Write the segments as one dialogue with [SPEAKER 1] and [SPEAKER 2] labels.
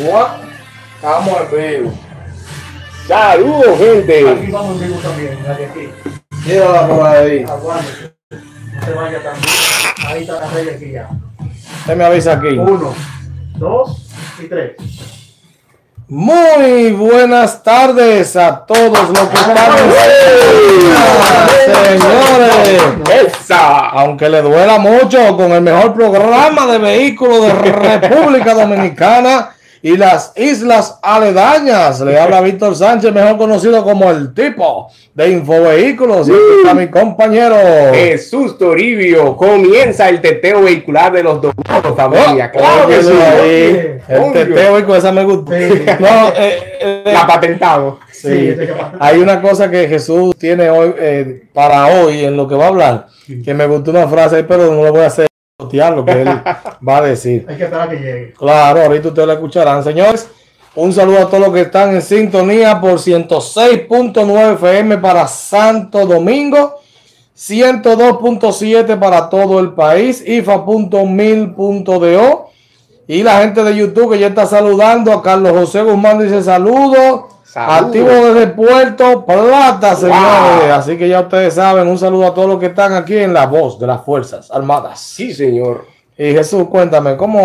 [SPEAKER 1] Estamos en vivo.
[SPEAKER 2] Saludos, gente.
[SPEAKER 3] Aquí vamos en vivo también, la de aquí.
[SPEAKER 1] Llévala por ahí.
[SPEAKER 3] Aguante. No se vaya también. Ahí está la rey aquí ya.
[SPEAKER 1] Usted me avisa aquí.
[SPEAKER 3] Uno, dos y tres.
[SPEAKER 1] Muy buenas tardes a todos los que están en Señores,
[SPEAKER 2] Esa.
[SPEAKER 1] aunque le duela mucho con el mejor programa de vehículos de República Dominicana y las islas aledañas, le habla Víctor Sánchez, mejor conocido como el tipo de Infovehículos. Y aquí está mi compañero.
[SPEAKER 2] Jesús Toribio. Comienza el teteo vehicular de los domingos, familia. Claro que sí.
[SPEAKER 1] ahí. El teteo y con esa me. No, eh, eh,
[SPEAKER 2] La patentado.
[SPEAKER 3] Sí, pasa.
[SPEAKER 1] hay una cosa que Jesús tiene hoy eh, para hoy en lo que va a hablar, que me gustó una frase, pero no lo voy a hacer lo que él va a decir.
[SPEAKER 3] Hay que esperar a que llegue.
[SPEAKER 1] Claro, ahorita ustedes la escucharán. Señores, un saludo a todos los que están en sintonía por 106.9 FM para Santo Domingo, 102.7 para todo el país, ifa.mil.do. Y la gente de YouTube que ya está saludando a Carlos José Guzmán dice saludos.
[SPEAKER 2] Saludos.
[SPEAKER 1] Activo desde Puerto Plata, señores. Así que ya ustedes saben, un saludo a todos los que están aquí en la voz de las Fuerzas Armadas.
[SPEAKER 2] Sí, señor.
[SPEAKER 1] Y Jesús, cuéntame, ¿cómo,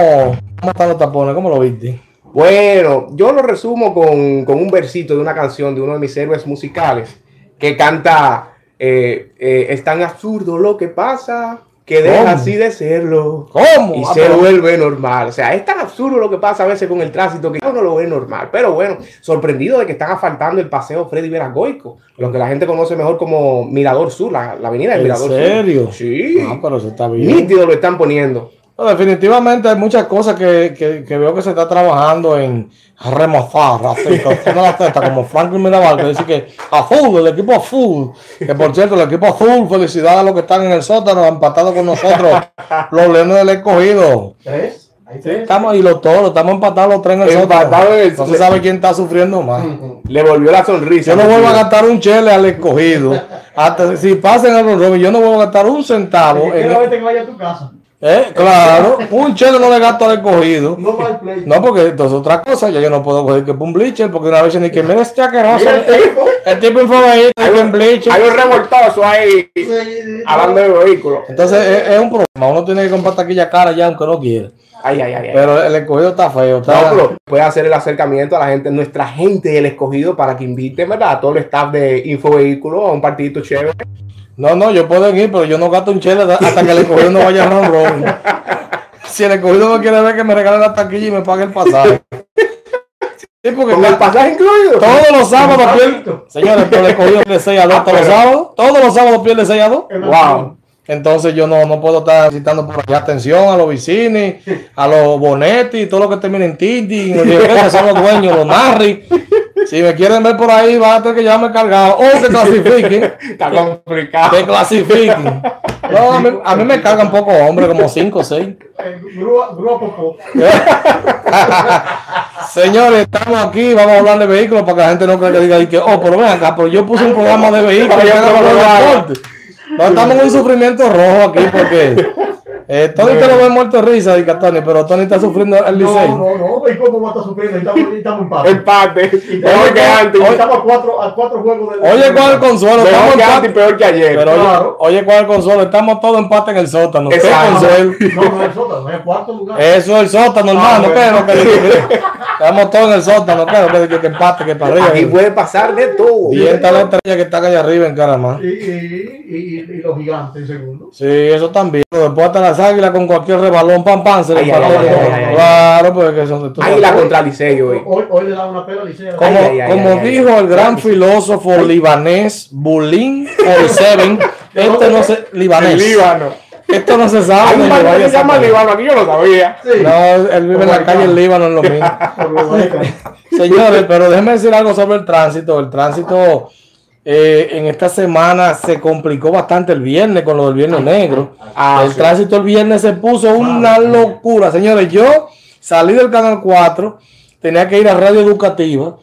[SPEAKER 1] cómo están los tapones? ¿Cómo lo viste?
[SPEAKER 2] Bueno, yo lo resumo con, con un versito de una canción de uno de mis héroes musicales que canta eh, eh, Es tan absurdo lo que pasa que deja
[SPEAKER 1] ¿Cómo?
[SPEAKER 2] así de serlo.
[SPEAKER 1] ¿Cómo?
[SPEAKER 2] Y
[SPEAKER 1] Ah,
[SPEAKER 2] se
[SPEAKER 1] pero-
[SPEAKER 2] vuelve normal. O sea, es tan absurdo lo que pasa a veces con el tránsito que uno lo ve normal. Pero bueno, sorprendido de que están asfaltando el paseo Freddy Veragoico, lo que la gente conoce mejor como Mirador Sur, la, la avenida del
[SPEAKER 1] ¿En
[SPEAKER 2] Mirador
[SPEAKER 1] serio?
[SPEAKER 2] Sur. Sí.
[SPEAKER 1] Ah, pero eso está bien.
[SPEAKER 2] Nítido lo están poniendo.
[SPEAKER 1] No, definitivamente hay muchas cosas que, que- que veo que se está trabajando en remozar, así, la testa, como Franklin Mirabal, que dice que azul, el equipo azul, que por cierto, el equipo azul, felicidades a los que están en el sótano, empatados con nosotros, los leones del escogido.
[SPEAKER 3] ¿Tres? Tres.
[SPEAKER 1] Estamos, y los toros, estamos empatados los tres en el sótano.
[SPEAKER 2] el-
[SPEAKER 1] No se sabe quién está sufriendo más.
[SPEAKER 2] Le volvió la sonrisa.
[SPEAKER 1] Yo no vuelvo a gastar un chele al escogido. Hasta si pasen el Robin, yo no vuelvo a gastar un centavo. en-
[SPEAKER 3] que vaya a tu casa.
[SPEAKER 1] Eh, claro, un chele no le gasto al escogido.
[SPEAKER 3] No play.
[SPEAKER 1] No, porque esto es otra cosa. Ya yo no puedo coger que un bleacher, porque una vez ni que mira este asqueroso.
[SPEAKER 3] Mira el tipo.
[SPEAKER 1] El tipo infobahito que en bleacher.
[SPEAKER 2] Hay un revoltoso ahí
[SPEAKER 3] Sí,
[SPEAKER 2] hablando de vehículos.
[SPEAKER 1] Entonces es, es un problema. Uno tiene que comprar taquilla cara ya, aunque no quiera.
[SPEAKER 2] Ay, ay, ay.
[SPEAKER 1] Pero el escogido está feo. Está...
[SPEAKER 2] No, pero puede hacer el acercamiento a la gente, nuestra gente del escogido, para que invite, ¿verdad? A todo el staff de Infovehículos a un partidito chévere.
[SPEAKER 1] No, no, yo puedo ir, pero yo no gasto un chele hasta que el escogido no vaya a ron ron. Si el escogido no quiere ver que me regale la taquilla y me pague el pasaje. Sí, porque
[SPEAKER 2] Con el pasaje incluido.
[SPEAKER 1] todos los sábados pierde. Señores, pero el escogido pierde 6 a 2 todos los sábados. Todos los sábados pierde 6 a 2.
[SPEAKER 2] Wow.
[SPEAKER 1] Entonces yo no, no puedo estar citando por allá atención a los vicini, a los bonetti, todo lo que termine en Titi, que son los dueños, los narri. Si me quieren ver por ahí, van a tener que llevarme cargado o que clasifiquen,
[SPEAKER 2] Está complicado.
[SPEAKER 1] que clasifiquen. No, a, mí, a mí me cargan pocos hombres, como 5 o 6.
[SPEAKER 3] Eh, Grúa, grúa popó.
[SPEAKER 1] Señores, estamos aquí, vamos a hablar de vehículos para que la gente no crea que diga y que, oh, pero ven acá, pero yo puse un programa de vehículos, no estamos en un sufrimiento rojo aquí porque eh, Tony te lo ve muerto de risa, dice Tony, pero Tony está sufriendo el
[SPEAKER 3] No,
[SPEAKER 1] liceo.
[SPEAKER 3] no, no. ¿Y cómo va a estar sufriendo? Estamos, estamos.
[SPEAKER 2] Empate.
[SPEAKER 3] Y
[SPEAKER 2] Peor que antes.
[SPEAKER 3] Hoy estamos a cuatro, a cuatro juegos de.
[SPEAKER 1] Oye, ¿cuál es el consuelo? Estamos
[SPEAKER 2] Peor que
[SPEAKER 1] empate.
[SPEAKER 2] antes y peor que ayer.
[SPEAKER 1] Pero oye,
[SPEAKER 3] Claro.
[SPEAKER 1] oye, ¿cuál es el consuelo? Estamos todos empate en el sótano. ¿Qué
[SPEAKER 2] Exacto.
[SPEAKER 1] consuelo?
[SPEAKER 3] No, no es el sótano, es el cuarto lugar.
[SPEAKER 1] Eso es el sótano, hermano.
[SPEAKER 3] Ah,
[SPEAKER 1] ¿qué es lo
[SPEAKER 3] bueno.
[SPEAKER 1] que? Estamos todos en el sótano. ¿qué es lo que dice? Que empate, que para arriba.
[SPEAKER 2] Aquí puede pasar de todo.
[SPEAKER 1] Y esta la estrella que está allá arriba en Caramá.
[SPEAKER 3] Y, y, y, y, los gigantes en segundo.
[SPEAKER 1] Sí, eso también. Después hasta las águilas con cualquier rebalón, pam, pam, se le
[SPEAKER 2] Ay,
[SPEAKER 1] empató.
[SPEAKER 2] ay, ay, ay, ay, ay.
[SPEAKER 1] Claro, porque son tú
[SPEAKER 2] Ahí la
[SPEAKER 1] sabes.
[SPEAKER 2] contra Liceo hoy.
[SPEAKER 3] Hoy, hoy le da una pela a Liceo.
[SPEAKER 1] Como,
[SPEAKER 2] Ay, ay, ay,
[SPEAKER 1] como
[SPEAKER 2] ay, ay,
[SPEAKER 1] dijo
[SPEAKER 2] ay.
[SPEAKER 1] el gran filósofo libanés Bulín Seven, este no se libanés.
[SPEAKER 2] El Líbano.
[SPEAKER 1] Esto no se sabe.
[SPEAKER 2] Hay un barrio que se llama. Líbano, aquí yo lo sabía.
[SPEAKER 3] Sí.
[SPEAKER 1] No, él vive en la calle en Líbano, en lo mismo. Señores, pero déjenme decir algo sobre el tránsito. El tránsito eh, en esta semana se complicó bastante el viernes con lo del viernes negro.
[SPEAKER 2] Ah,
[SPEAKER 1] el
[SPEAKER 2] sí.
[SPEAKER 1] tránsito el viernes se puso una locura. Señores, yo salí del canal 4, tenía que ir a radio educativa.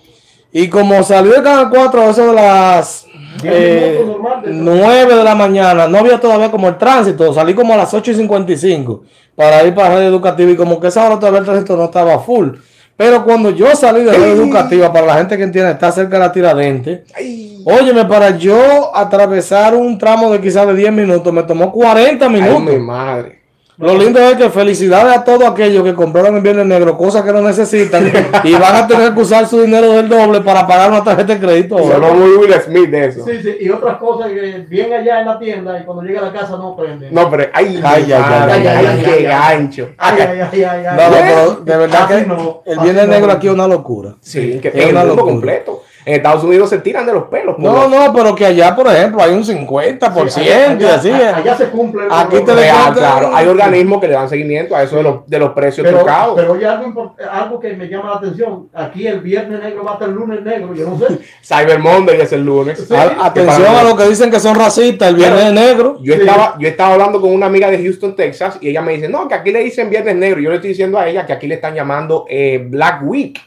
[SPEAKER 1] Y como salí del canal 4 a eso de las eh,
[SPEAKER 3] minutos normal de-
[SPEAKER 1] 9 de la mañana, no había todavía como el tránsito. Salí como a las 8 y 55 para ir para radio educativa. Y como que esa hora todavía el tránsito no estaba full. Pero cuando yo salí de la educativa, para la gente que entiende, está cerca de la tiradente,
[SPEAKER 2] Ay,
[SPEAKER 1] óyeme, para yo atravesar un tramo de quizás de 10 minutos, me tomó 40
[SPEAKER 2] ay,
[SPEAKER 1] minutos.
[SPEAKER 2] mi madre.
[SPEAKER 1] Lo lindo es que felicidades a todos aquellos que compraron en Viernes Negro cosas que no necesitan y van a tener que usar su dinero del doble para pagar una tarjeta de crédito.
[SPEAKER 2] Sonó muy Will Smith de eso.
[SPEAKER 3] Sí, sí, y otras cosas que bien allá en la tienda y cuando llega a la casa no prende.
[SPEAKER 2] No, pero ay,
[SPEAKER 1] Ay, ay,
[SPEAKER 2] madre,
[SPEAKER 1] ay, ay,
[SPEAKER 3] ay,
[SPEAKER 2] qué
[SPEAKER 3] ay,
[SPEAKER 2] gancho.
[SPEAKER 3] Ay, ay, ay, ay, ay.
[SPEAKER 1] No, no, pero de verdad que
[SPEAKER 3] no,
[SPEAKER 1] el Viernes
[SPEAKER 3] no.
[SPEAKER 1] Negro aquí es una locura.
[SPEAKER 2] Sí, que
[SPEAKER 1] Es
[SPEAKER 2] el
[SPEAKER 1] locura.
[SPEAKER 2] completo. En Estados Unidos se tiran de los pelos.
[SPEAKER 1] No,
[SPEAKER 2] lo-
[SPEAKER 1] no, pero que allá, por ejemplo, hay un 50%
[SPEAKER 3] Sí, allá,
[SPEAKER 1] así.
[SPEAKER 3] allá- allá se cumple. el-
[SPEAKER 1] Aquí te
[SPEAKER 2] Real,
[SPEAKER 1] cuenta-
[SPEAKER 2] claro. Hay organismos que le dan seguimiento a eso de los, de los precios
[SPEAKER 3] pero,
[SPEAKER 2] trucados.
[SPEAKER 3] pero oye, algo, algo que me llama la atención. Aquí el viernes negro va hasta el lunes negro. Yo no sé.
[SPEAKER 2] Cyber Monday es el lunes.
[SPEAKER 3] Sí.
[SPEAKER 1] A- atención a los que dicen que son racistas, el Viernes Negro.
[SPEAKER 2] Yo
[SPEAKER 3] Sí.
[SPEAKER 2] estaba, yo estaba hablando con una amiga de Houston, Texas, y ella me dice, no, que aquí le dicen Viernes Negro. Yo le estoy diciendo a ella que aquí le están llamando eh, Black Week.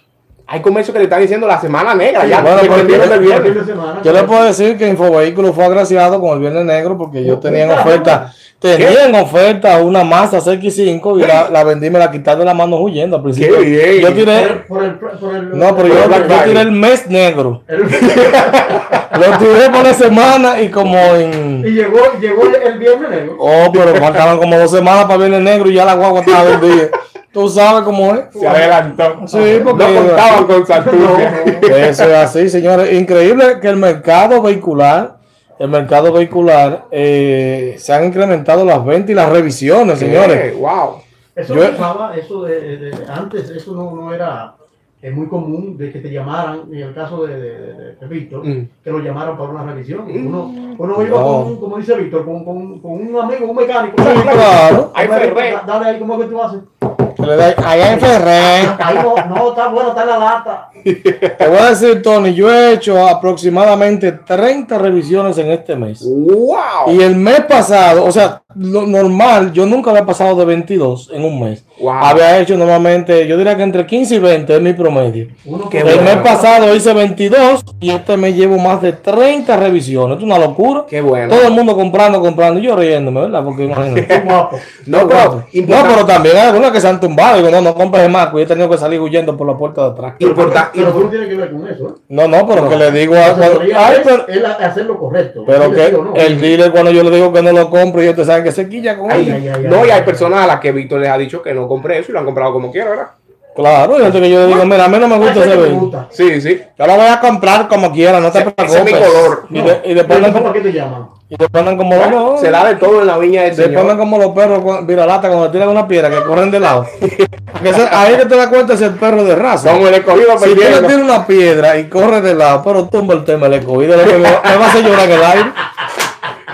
[SPEAKER 2] Hay comercios que le están diciendo la Semana Negra.
[SPEAKER 3] Sí,
[SPEAKER 2] ya
[SPEAKER 1] bueno,
[SPEAKER 3] El
[SPEAKER 2] viernes.
[SPEAKER 3] de semana.
[SPEAKER 1] Yo le puedo decir que Infovehículo fue agraciado con el Viernes Negro porque yo tenía en oferta, tenía en oferta una masa CX5 y la, la vendí, me la quitaron de la mano huyendo al principio.
[SPEAKER 2] Qué bien.
[SPEAKER 1] Yo tiré,
[SPEAKER 3] el, por el, por el-
[SPEAKER 1] no, pero yo,
[SPEAKER 2] Black
[SPEAKER 1] yo tiré el mes negro.
[SPEAKER 3] el-
[SPEAKER 1] Lo tiré por la semana y como
[SPEAKER 3] y
[SPEAKER 1] en...
[SPEAKER 3] llegó, llegó el, el viernes negro.
[SPEAKER 1] Oh, pero faltaban como dos semanas para Viernes Negro y ya la guagua estaba vendida. Tú sabes cómo es.
[SPEAKER 2] Se adelantó.
[SPEAKER 1] Sí, porque-
[SPEAKER 2] no contaban con Santurce.
[SPEAKER 1] Eso es así, señores. Increíble que el mercado vehicular, el mercado vehicular, eh, se han incrementado las ventas y las revisiones, señores.
[SPEAKER 2] Wow.
[SPEAKER 3] Eso
[SPEAKER 1] Yo-
[SPEAKER 3] no pasaba, eso de, de- de- antes eso no, no era eh, muy común de que te llamaran, en el caso de, de, de- de Víctor,
[SPEAKER 2] Mm.
[SPEAKER 3] que lo llamaran para una revisión.
[SPEAKER 2] Mm.
[SPEAKER 3] Uno, uno iba
[SPEAKER 1] No.
[SPEAKER 3] con, como dice Víctor, con, con, con un amigo, un mecánico.
[SPEAKER 1] Sí, claro.
[SPEAKER 3] Dale. Dale ahí, ¿cómo es que tú haces?
[SPEAKER 1] Que le da- Allá en Ferrer.
[SPEAKER 3] Ahí no, no, está bueno, está en la lata.
[SPEAKER 1] Te voy a decir, Tony, yo he hecho aproximadamente 30 revisiones en este mes.
[SPEAKER 2] Wow.
[SPEAKER 1] Y el mes pasado, o sea, lo normal, yo nunca había pasado de 22 en un mes.
[SPEAKER 2] Wow.
[SPEAKER 1] Había hecho normalmente, yo diría que entre 15 y 20 es mi promedio.
[SPEAKER 3] Uno
[SPEAKER 1] El
[SPEAKER 2] bueno.
[SPEAKER 1] mes pasado hice 22 y este mes llevo más de 30 revisiones. Es una locura.
[SPEAKER 2] Qué bueno.
[SPEAKER 1] Todo el mundo comprando, comprando. y Yo riéndome, ¿verdad? Porque imagínate.
[SPEAKER 2] No,
[SPEAKER 1] No,
[SPEAKER 2] pero,
[SPEAKER 1] no, pero también hay algunos que se han tumbado. Digo, no, no compres más. Yo he tenido que salir huyendo por la puerta de atrás.
[SPEAKER 2] importa-
[SPEAKER 3] Pero tú no tienes que ver con eso, ¿eh?
[SPEAKER 1] No, no, pero
[SPEAKER 2] No.
[SPEAKER 1] que le digo a.
[SPEAKER 3] Asesoría
[SPEAKER 1] Ay, pero,
[SPEAKER 3] es hacer lo correcto.
[SPEAKER 1] pero que
[SPEAKER 3] no.
[SPEAKER 1] el dealer, cuando yo le digo que no lo compro, y ustedes saben que se quilla con
[SPEAKER 2] Ay,
[SPEAKER 1] él.
[SPEAKER 3] ay, ay,
[SPEAKER 2] no,
[SPEAKER 3] ay,
[SPEAKER 2] y hay
[SPEAKER 3] ay.
[SPEAKER 2] personas a las que Víctor les ha dicho que no compre eso y lo han comprado como quiera, ¿verdad?
[SPEAKER 1] Claro, y gente que yo le digo, mira, a mí no me gusta
[SPEAKER 3] Ese gusta.
[SPEAKER 2] Sí, sí.
[SPEAKER 1] Yo lo voy a comprar como quiera, no te
[SPEAKER 2] Ese-
[SPEAKER 1] preocupes.
[SPEAKER 2] ese es mi color.
[SPEAKER 1] Y, de- y después
[SPEAKER 3] Pero
[SPEAKER 1] andan
[SPEAKER 3] ¿Para
[SPEAKER 1] como,
[SPEAKER 3] qué te llaman?
[SPEAKER 1] y después andan como no,
[SPEAKER 2] Se da de todo en la viña del
[SPEAKER 1] como los perros con- viralata cuando le tiran una piedra que corren de lado. Ese- ahí es que te das cuenta si el perro de raza.
[SPEAKER 2] Como el escogido
[SPEAKER 1] Si tú le tiras una piedra y corre de lado, pero tumba el tema, le escogido, lo que me, me va a hacer llorar en el aire.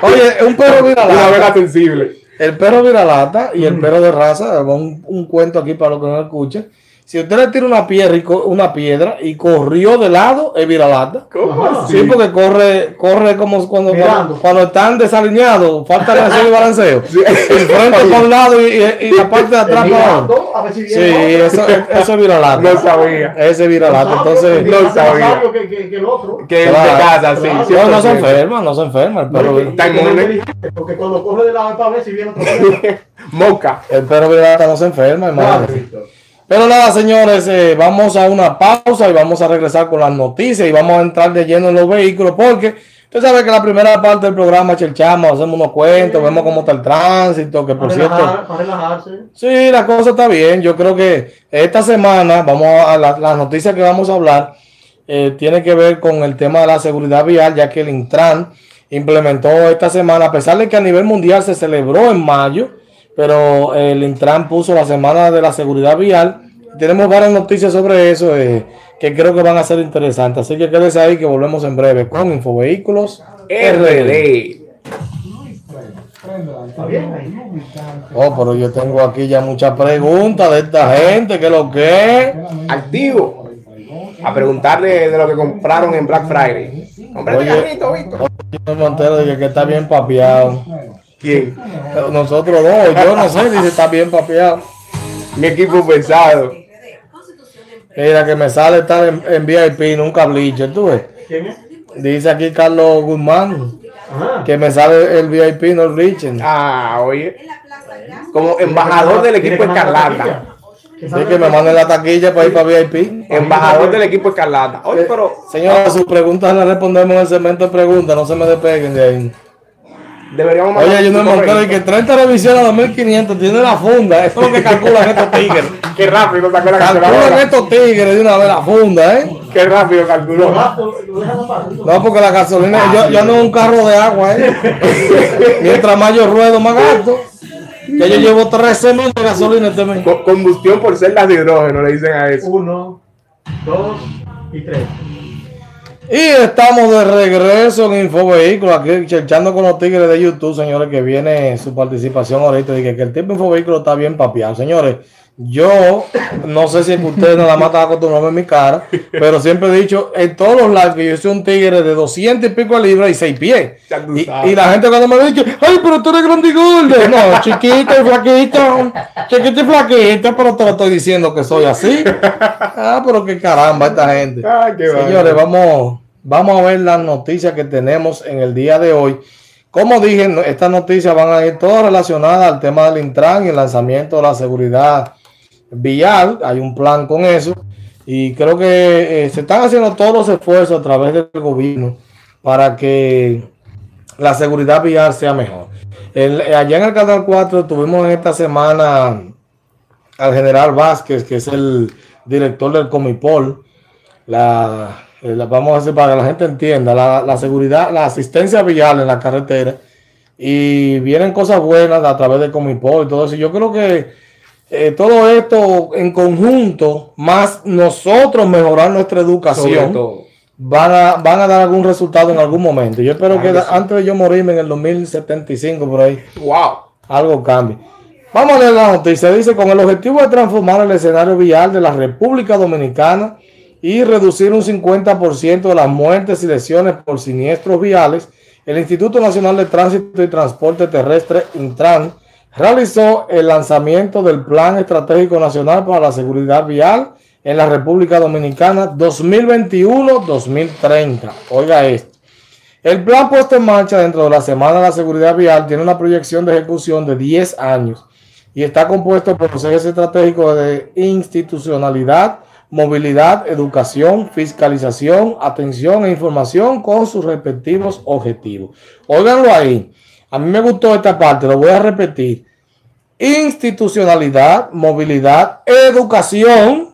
[SPEAKER 1] Oye, un perro
[SPEAKER 2] Una vena
[SPEAKER 1] viralata.
[SPEAKER 2] sensible.
[SPEAKER 1] El perro viralata y el perro de raza, un, un cuento aquí para los que no escuchen. Si usted le tira una piedra y, una piedra y corrió de lado, es viralata.
[SPEAKER 2] ¿Cómo así?
[SPEAKER 1] Sí, porque corre, corre como cuando, cuando, cuando están desalineados, falta relación y balanceo. El frente para un lado y, la parte de atrás para otro.
[SPEAKER 3] Si
[SPEAKER 1] Sí, eso, eso es viralata.
[SPEAKER 2] No sabía.
[SPEAKER 1] Ese es viralata. Entonces,
[SPEAKER 3] que
[SPEAKER 2] no sabía.
[SPEAKER 3] Que, que, que el otro.
[SPEAKER 2] Que
[SPEAKER 1] Claro.
[SPEAKER 2] de casa, sí.
[SPEAKER 3] Claro.
[SPEAKER 1] no, no se
[SPEAKER 2] 100%.
[SPEAKER 1] enferma, no se enferma. El perro,
[SPEAKER 3] Y- y
[SPEAKER 2] Está inmune.
[SPEAKER 3] Porque cuando corre de lado es para ver si viene otro. perro.
[SPEAKER 2] Moca.
[SPEAKER 1] el perro viralata no se enferma,
[SPEAKER 3] Claro,
[SPEAKER 1] hermano.
[SPEAKER 3] Víctor.
[SPEAKER 1] Pero nada, señores, eh, vamos a una pausa y vamos a regresar con las noticias y vamos a entrar de lleno en los vehículos porque usted sabe que la primera parte del programa cherchamos, hacemos unos cuentos, vemos cómo está el tránsito, que por
[SPEAKER 3] Para
[SPEAKER 1] cierto...
[SPEAKER 3] relajar- para relajarse.
[SPEAKER 1] Sí, la cosa está bien. Yo creo que esta semana, vamos a la- las noticias que vamos a hablar, eh, tiene que ver con el tema de la seguridad vial, ya que el Intran implementó esta semana, a pesar de que a nivel mundial se celebró en mayo, pero eh, el Intran puso la semana de la seguridad vial. Tenemos varias noticias sobre eso eh, que creo que van a ser interesantes. Así que quédese ahí que volvemos en breve con Infovehículos RD.
[SPEAKER 2] RD.
[SPEAKER 3] Está bien ahí.
[SPEAKER 1] Oh, pero yo tengo aquí ya muchas preguntas de esta gente, que lo que es.
[SPEAKER 2] Activo. A preguntarle de lo que compraron en Black Friday. ¿Compraste
[SPEAKER 1] Oye.
[SPEAKER 2] carrito, Víctor?
[SPEAKER 1] Que, que está bien papeado.
[SPEAKER 2] ¿Quién?
[SPEAKER 1] Nosotros dos, yo no sé, dice está bien papeado.
[SPEAKER 2] Mi equipo pesado.
[SPEAKER 1] Mira que me sale estar en, en VIP, nunca bleacher, tú ves. Dice aquí Carlos Guzmán que me sale el VIP, no el bleacher.
[SPEAKER 2] Ah, oye. Como embajador del equipo Escarlata.
[SPEAKER 1] Sí, que me manden la taquilla para ir para VIP.
[SPEAKER 2] Embajador del equipo Escarlata. Oye, pero
[SPEAKER 1] Señora, sus preguntas las respondemos en el segmento de preguntas, no se me despeguen de ahí.
[SPEAKER 2] Deberíamos mandar
[SPEAKER 1] Oye, yo no me monté de que 30 revisiones a 2500 tiene la funda. Eso es lo que calculan estos tigres.
[SPEAKER 2] Qué rápido sacó la
[SPEAKER 1] Calculan
[SPEAKER 2] calculadora.
[SPEAKER 1] estos tigres de una vez la funda, ¿eh?
[SPEAKER 2] Qué rápido calculó.
[SPEAKER 1] No, porque la gasolina, yo, yo ando en un carro de agua, ¿eh? Mientras más yo ruedo, más gasto. Ya yo llevo 13 mil de gasolina este mes.
[SPEAKER 2] Co- Combustión por celdas de hidrógeno, le dicen a eso.
[SPEAKER 3] Uno, dos y tres.
[SPEAKER 1] Y estamos de regreso en Infovehículo, aquí cherchando con los tigres de YouTube, señores, que viene su participación ahorita. Dije que el tipo Infovehículo está bien papiado. Señores, yo no sé si es que ustedes nada más están acostumbrados a mi cara, pero siempre he dicho en todos los lives que yo soy un tigre de 200 y pico libras y 6 pies. Y, la gente cuando me dice, ay, pero tú eres grande y gordo. No, chiquito y flaquito, chiquito y flaquito, pero te lo estoy diciendo que soy así. Ah, pero qué caramba esta gente.
[SPEAKER 2] Ay, qué
[SPEAKER 1] Señores, vamos, vamos a ver las noticias que tenemos en el día de hoy. Como dije, estas noticias van a ir todas relacionadas al tema del Intran y el lanzamiento de la seguridad vial. Hay un plan con eso. Y creo que eh, se están haciendo todos los esfuerzos a través del gobierno para que la seguridad vial sea mejor. Eh, allá en el Canal 4 tuvimos esta semana al general Vázquez, que es el director del Comipol. La, eh, la- vamos a decir para que la gente entienda, la, la seguridad, la asistencia vial en la carretera. Y vienen cosas buenas a través del Comipol y todo eso. Yo creo que eh, todo esto en conjunto, más nosotros mejorar nuestra educación, van a, van a dar algún resultado en algún momento. Yo espero
[SPEAKER 2] Claro
[SPEAKER 1] que
[SPEAKER 2] que
[SPEAKER 1] da-
[SPEAKER 2] sí.
[SPEAKER 1] antes de yo morirme en el 2075 por ahí,
[SPEAKER 2] Wow.
[SPEAKER 1] algo cambie. Vamos a leer la noticia. Dice, con el objetivo de transformar el escenario vial de la República Dominicana y reducir un 50% de las muertes y lesiones por siniestros viales, el Instituto Nacional de Tránsito y Transporte Terrestre, Intran, realizó el lanzamiento del Plan Estratégico Nacional para la Seguridad Vial en la República Dominicana 2021-2030. Oiga esto. El plan puesto en marcha dentro de la Semana de la Seguridad Vial tiene una proyección de ejecución de 10 años y está compuesto por los ejes estratégicos de institucionalidad, movilidad, educación, fiscalización, atención e información con sus respectivos objetivos. Óiganlo ahí. A mí me gustó esta parte, lo voy a repetir. Institucionalidad, movilidad, educación,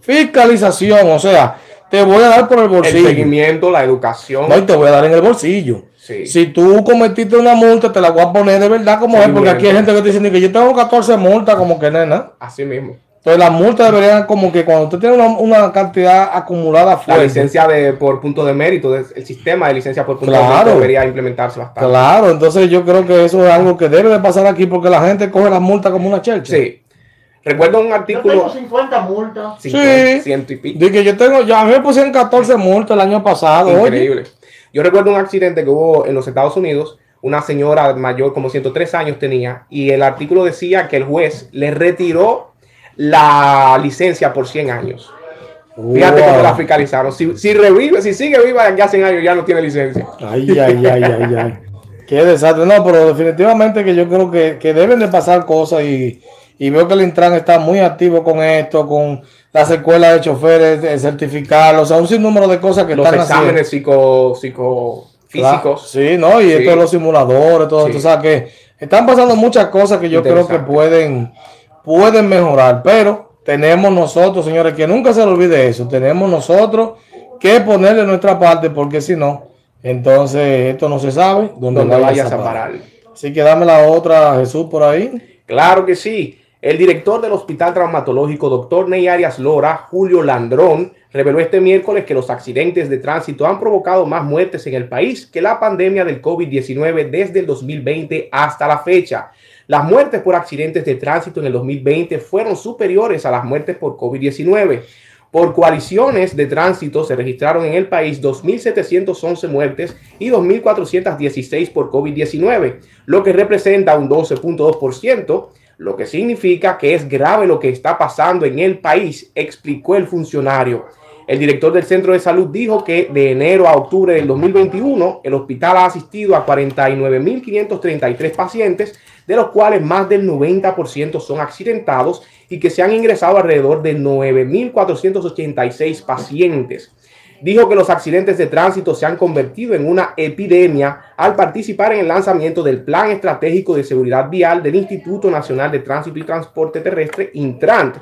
[SPEAKER 1] fiscalización. O sea, te voy a dar por el
[SPEAKER 2] El
[SPEAKER 1] bolsillo.
[SPEAKER 2] seguimiento, la educación.
[SPEAKER 1] No, y te voy a dar en el bolsillo.
[SPEAKER 2] Sí.
[SPEAKER 1] Si tú cometiste una multa, te la voy a poner de verdad como es, porque aquí hay gente que te dice que yo tengo 14 multas, como que nena.
[SPEAKER 2] Así mismo.
[SPEAKER 1] Entonces las multas deberían como que cuando usted tiene una, una cantidad acumulada
[SPEAKER 2] La
[SPEAKER 1] fuerte.
[SPEAKER 2] licencia de, por punto de mérito, de- el sistema de licencia por punto de mérito debería implementarse bastante.
[SPEAKER 1] Claro, entonces yo creo que eso es algo que debe de pasar aquí porque la gente coge las multas como una chelcha.
[SPEAKER 2] Sí. Recuerdo un
[SPEAKER 3] Yo tengo
[SPEAKER 2] artículo
[SPEAKER 3] 50 multas.
[SPEAKER 1] Sí.
[SPEAKER 2] 50, ciento y pico.
[SPEAKER 1] Dije que yo tengo, ya a mí me pusieron 14 multas el año pasado. oye.
[SPEAKER 2] Increíble. Yo recuerdo un accidente que hubo en los Estados Unidos. Una señora mayor, como 103 años tenía, y el artículo decía que el juez le retiró la licencia por 100 años. Fíjate
[SPEAKER 1] Wow.
[SPEAKER 2] cómo la fiscalizaron. Si, si revive, si sigue viva de aquí a 100 años, ya no tiene licencia.
[SPEAKER 1] Ay, ay, ay, ay, ay. Qué desastre. No, pero definitivamente que yo creo que, que deben de pasar cosas y, y veo que el Intran está muy activo con esto, con las escuelas de choferes, de certificarlos, o sea, un sinnúmero de cosas que
[SPEAKER 2] Los
[SPEAKER 1] están
[SPEAKER 2] exámenes psico, psicofísicos.
[SPEAKER 1] Sí, ¿no? Y
[SPEAKER 2] Sí.
[SPEAKER 1] esto de los simuladores, todo
[SPEAKER 2] Sí.
[SPEAKER 1] esto, o sea que están pasando muchas cosas que yo creo que pueden, pueden mejorar, pero tenemos nosotros, señores, que nunca se le olvide eso, tenemos nosotros que ponerle nuestra parte, porque si no, entonces esto no se sabe dónde, vayas
[SPEAKER 2] a
[SPEAKER 1] parar. Así que dame la otra, Jesús, por ahí.
[SPEAKER 2] Claro que sí. El director del Hospital Traumatológico, doctor Ney Arias Lora, Julio Landrón, reveló este miércoles que los accidentes de tránsito han provocado más muertes en el país que la pandemia del COVID-19 desde el 2020 hasta la fecha. Las muertes por accidentes de tránsito en el 2020 fueron superiores a las muertes por COVID-19. Por coaliciones de tránsito se registraron en el país 2.711 muertes y 2.416 por COVID-19, lo que representa un 12.2%, lo que significa que es grave lo que está pasando en el país, explicó el funcionario. El director del centro de salud dijo que de enero a octubre del 2021 el hospital ha asistido a 49.533 pacientes, de los cuales más del 90% son accidentados y que se han ingresado alrededor de 9.486 pacientes. Dijo que los accidentes de tránsito se han convertido en una epidemia al participar en el lanzamiento del Plan Estratégico de Seguridad Vial del Instituto Nacional de Tránsito y Transporte Terrestre, Intrant,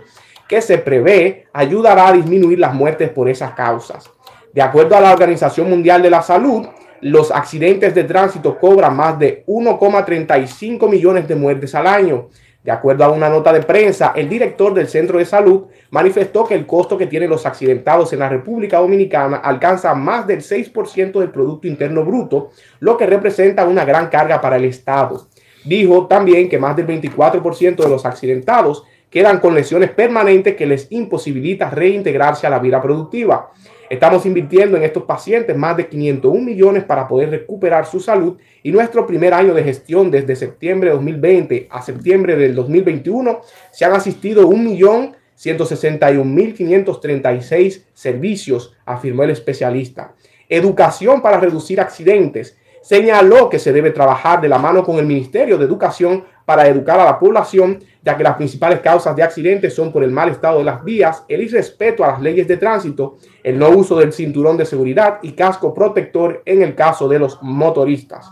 [SPEAKER 2] que se prevé ayudará a disminuir las muertes por esas causas. De acuerdo a la Organización Mundial de la Salud, los accidentes de tránsito cobran más de 1,35 millones de muertes al año. De acuerdo a una nota de prensa, el director del centro de salud manifestó que el costo que tienen los accidentados en la República Dominicana alcanza más del 6% del Producto Interno Bruto, lo que representa una gran carga para el Estado. Dijo también que más del 24% de los accidentados quedan con lesiones permanentes que les imposibilita reintegrarse a la vida productiva. Estamos invirtiendo en estos pacientes más de 501 millones para poder recuperar su salud y nuestro primer año de gestión desde septiembre de 2020 a septiembre del 2021 se han asistido 1.161.536 servicios, afirmó el especialista. Educación para reducir accidentes. Señaló que se debe trabajar de la mano con el Ministerio de Educación para educar a la población, ya que las principales causas de accidentes son por el mal estado de las vías, el irrespeto a las leyes de tránsito, el no uso del cinturón de seguridad y casco protector en el caso de los motoristas.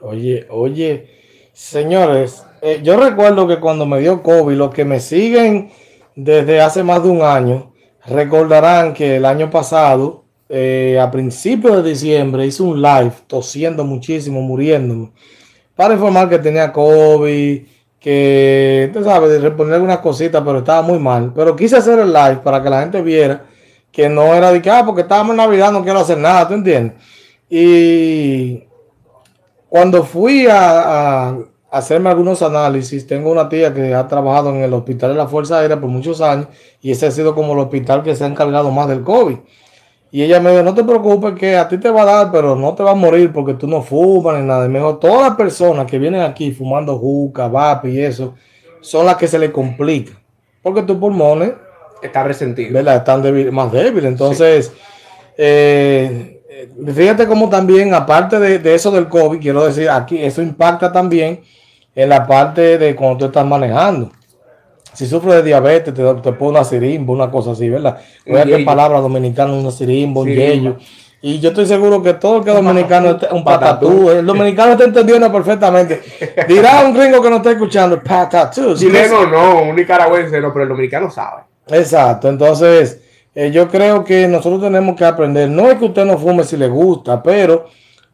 [SPEAKER 1] Oye, oye, señores, eh, yo recuerdo que cuando me dio COVID, los que me siguen desde hace más de un año, recordarán que el año pasado, eh, a principios de diciembre, hice un live tosiendo muchísimo, muriéndome para informar que tenía COVID, que, tú sabes, responder algunas cositas, pero estaba muy mal. Pero quise hacer el live para que la gente viera que no era de que, ah, porque estábamos en Navidad, no quiero hacer nada, ¿tú entiendes? Y cuando fui a, a, hacerme algunos análisis, tengo una tía que ha trabajado en el Hospital de la Fuerza Aérea por muchos años y ese ha sido como el hospital que se ha encargado más del COVID. Y ella me dijo, no te preocupes que a ti te va a dar, pero no te va a morir porque tú no fumas ni nada. Y mejor, todas las personas que vienen aquí fumando juca, vape y eso, son las que se le complica. Porque tus pulmones...
[SPEAKER 2] Está resentido.
[SPEAKER 1] ¿verdad? Están débil, más débiles. Entonces, sí. eh, fíjate cómo también, aparte de, de, eso del COVID, quiero decir, aquí eso impacta también en la parte de cuando tú estás manejando si sufres de diabetes, te, te pone una sirimba, una cosa así, ¿verdad? Voy a qué palabra dominicana, una sirimba, un yello. Y yo estoy seguro que todo el que es dominicano es un patatú. El dominicano está entendiendo perfectamente. Dirá un gringo que no está escuchando, patatú.
[SPEAKER 2] Chileno no, un nicaragüense no, pero el dominicano sabe.
[SPEAKER 1] Exacto, entonces eh, yo creo que nosotros tenemos que aprender. No es que usted no fume si le gusta, pero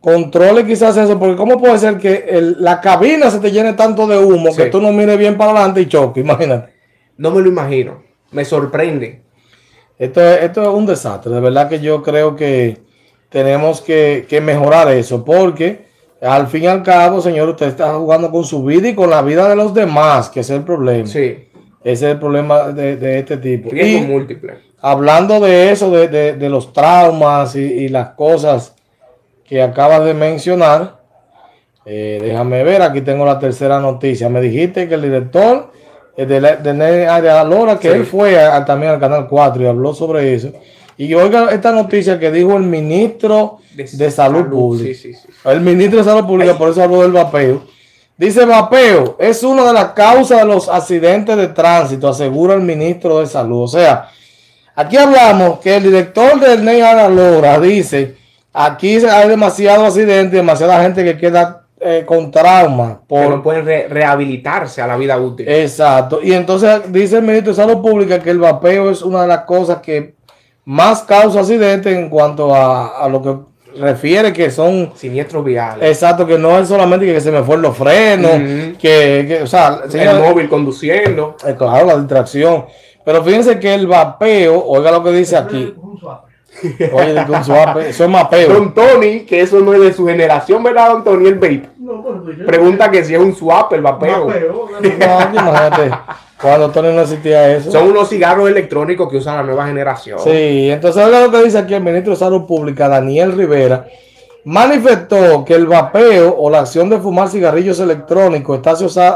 [SPEAKER 1] controle quizás eso, porque ¿cómo puede ser que el, la cabina se te llene tanto de humo sí. que tú no mires bien para adelante y choque? Imagínate.
[SPEAKER 2] No me lo imagino. Me sorprende.
[SPEAKER 1] Esto es, esto es un desastre. De verdad que yo creo que tenemos que, que, mejorar eso. Porque al fin y al cabo, señor, usted está jugando con su vida y con la vida de los demás, que es el problema.
[SPEAKER 2] Sí.
[SPEAKER 1] Ese es el problema de, de este tipo.
[SPEAKER 2] Riesgo y múltiple.
[SPEAKER 1] Hablando de eso, de, de, de los traumas y, y, las cosas que acabas de mencionar, eh, déjame ver, aquí tengo la tercera noticia. Me dijiste que el director de, de, de Área Lora, que sí. él fue a, también al Canal 4 y habló sobre eso. Y oiga esta noticia que dijo el ministro de, de Salud, Salud, Pública. Sí, sí, el ministro de Salud Pública, Ay. por eso habló del vapeo. Dice vapeo, es una de las causas de los accidentes de tránsito, asegura el ministro de Salud. O sea, aquí hablamos que el director del NEI Lora dice, aquí hay demasiado accidente, demasiada gente que queda eh, con trauma.
[SPEAKER 2] Por... Que no pueden re rehabilitarse a la vida útil.
[SPEAKER 1] Exacto. Y entonces dice el ministro de Salud Pública que el vapeo es una de las cosas que más causa accidentes en cuanto a, a lo que refiere que son
[SPEAKER 2] siniestros viales.
[SPEAKER 1] Exacto, que no es solamente que se me fueron los frenos, uh -huh. que, que, o sea,
[SPEAKER 2] el móvil conduciendo.
[SPEAKER 1] Eh, claro, la distracción. Pero fíjense que el vapeo, oiga lo que dice aquí. Oye, un swap, eso es mapeo.
[SPEAKER 2] Don Tony, que eso no es de su generación, ¿verdad, Don Tony? El vape. Bueno, Pregunta que si es un swap, el vapeo. vapeo
[SPEAKER 1] no, imagínate. Cuando Tony no existía eso.
[SPEAKER 2] Son unos cigarros electrónicos que usan la nueva generación.
[SPEAKER 1] Sí, entonces oiga lo que dice aquí el ministro de Salud Pública, Daniel Rivera, manifestó que el vapeo o la acción de fumar cigarrillos electrónicos está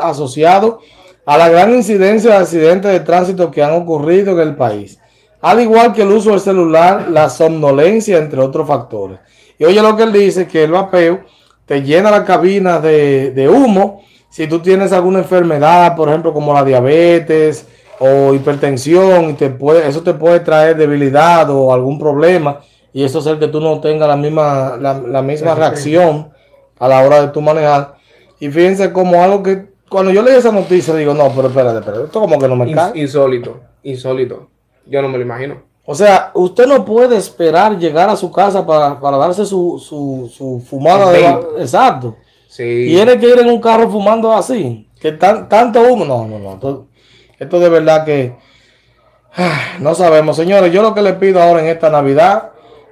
[SPEAKER 1] asociado a la gran incidencia de accidentes de tránsito que han ocurrido en el país al igual que el uso del celular, la somnolencia, entre otros factores. Y oye lo que él dice, que el vapeo te llena la cabina de, de humo, si tú tienes alguna enfermedad, por ejemplo, como la diabetes o hipertensión, y te puede, eso te puede traer debilidad o algún problema, y eso es el que tú no tengas la misma, la, la misma reacción a la hora de tu manejar. Y fíjense como algo que cuando yo leí esa noticia digo, no, pero espérate, espérate, esto como que no me cae.
[SPEAKER 2] insólito, insólito. Yo no me lo imagino.
[SPEAKER 1] O sea, usted no puede esperar llegar a su casa para, para darse su, su, su fumada de... Exacto.
[SPEAKER 2] Sí.
[SPEAKER 1] Tiene que ir en un carro fumando así. Que tan, tanto humo. No, no, no. Esto, esto de verdad que ah, no sabemos. Señores, yo lo que le pido ahora en esta Navidad,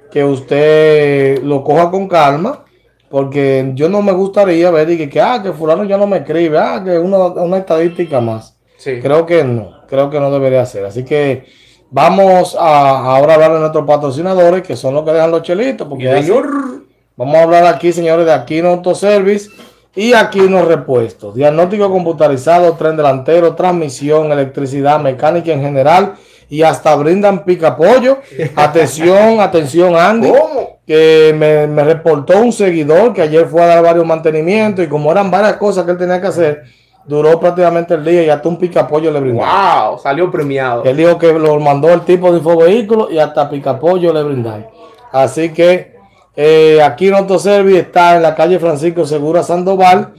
[SPEAKER 1] que usted lo coja con calma. Porque yo no me gustaría ver y que, que, ah, que fulano ya no me escribe, ah, que una, una estadística más.
[SPEAKER 2] Sí.
[SPEAKER 1] Creo que no, creo que no debería ser. Así que vamos a ahora hablar de nuestros patrocinadores, que son los que dejan los chelitos. Porque
[SPEAKER 2] Señor.
[SPEAKER 1] Vamos a hablar aquí, señores, de Aquino Autoservice y Aquino Repuestos. Diagnóstico computarizado, tren delantero, transmisión, electricidad, mecánica en general y hasta brindan pica pollo. Atención, atención, Andy,
[SPEAKER 2] ¿Cómo?
[SPEAKER 1] que me, me reportó un seguidor que ayer fue a dar varios mantenimientos y como eran varias cosas que él tenía que hacer, duró prácticamente el día y hasta un pica pollo le brindaron.
[SPEAKER 2] Wow, salió premiado.
[SPEAKER 1] Él dijo que lo mandó el tipo de infovehículo y hasta picapollo le brindaron. Así que eh, aquí en Autoservice está en la calle Francisco Segura Sandoval.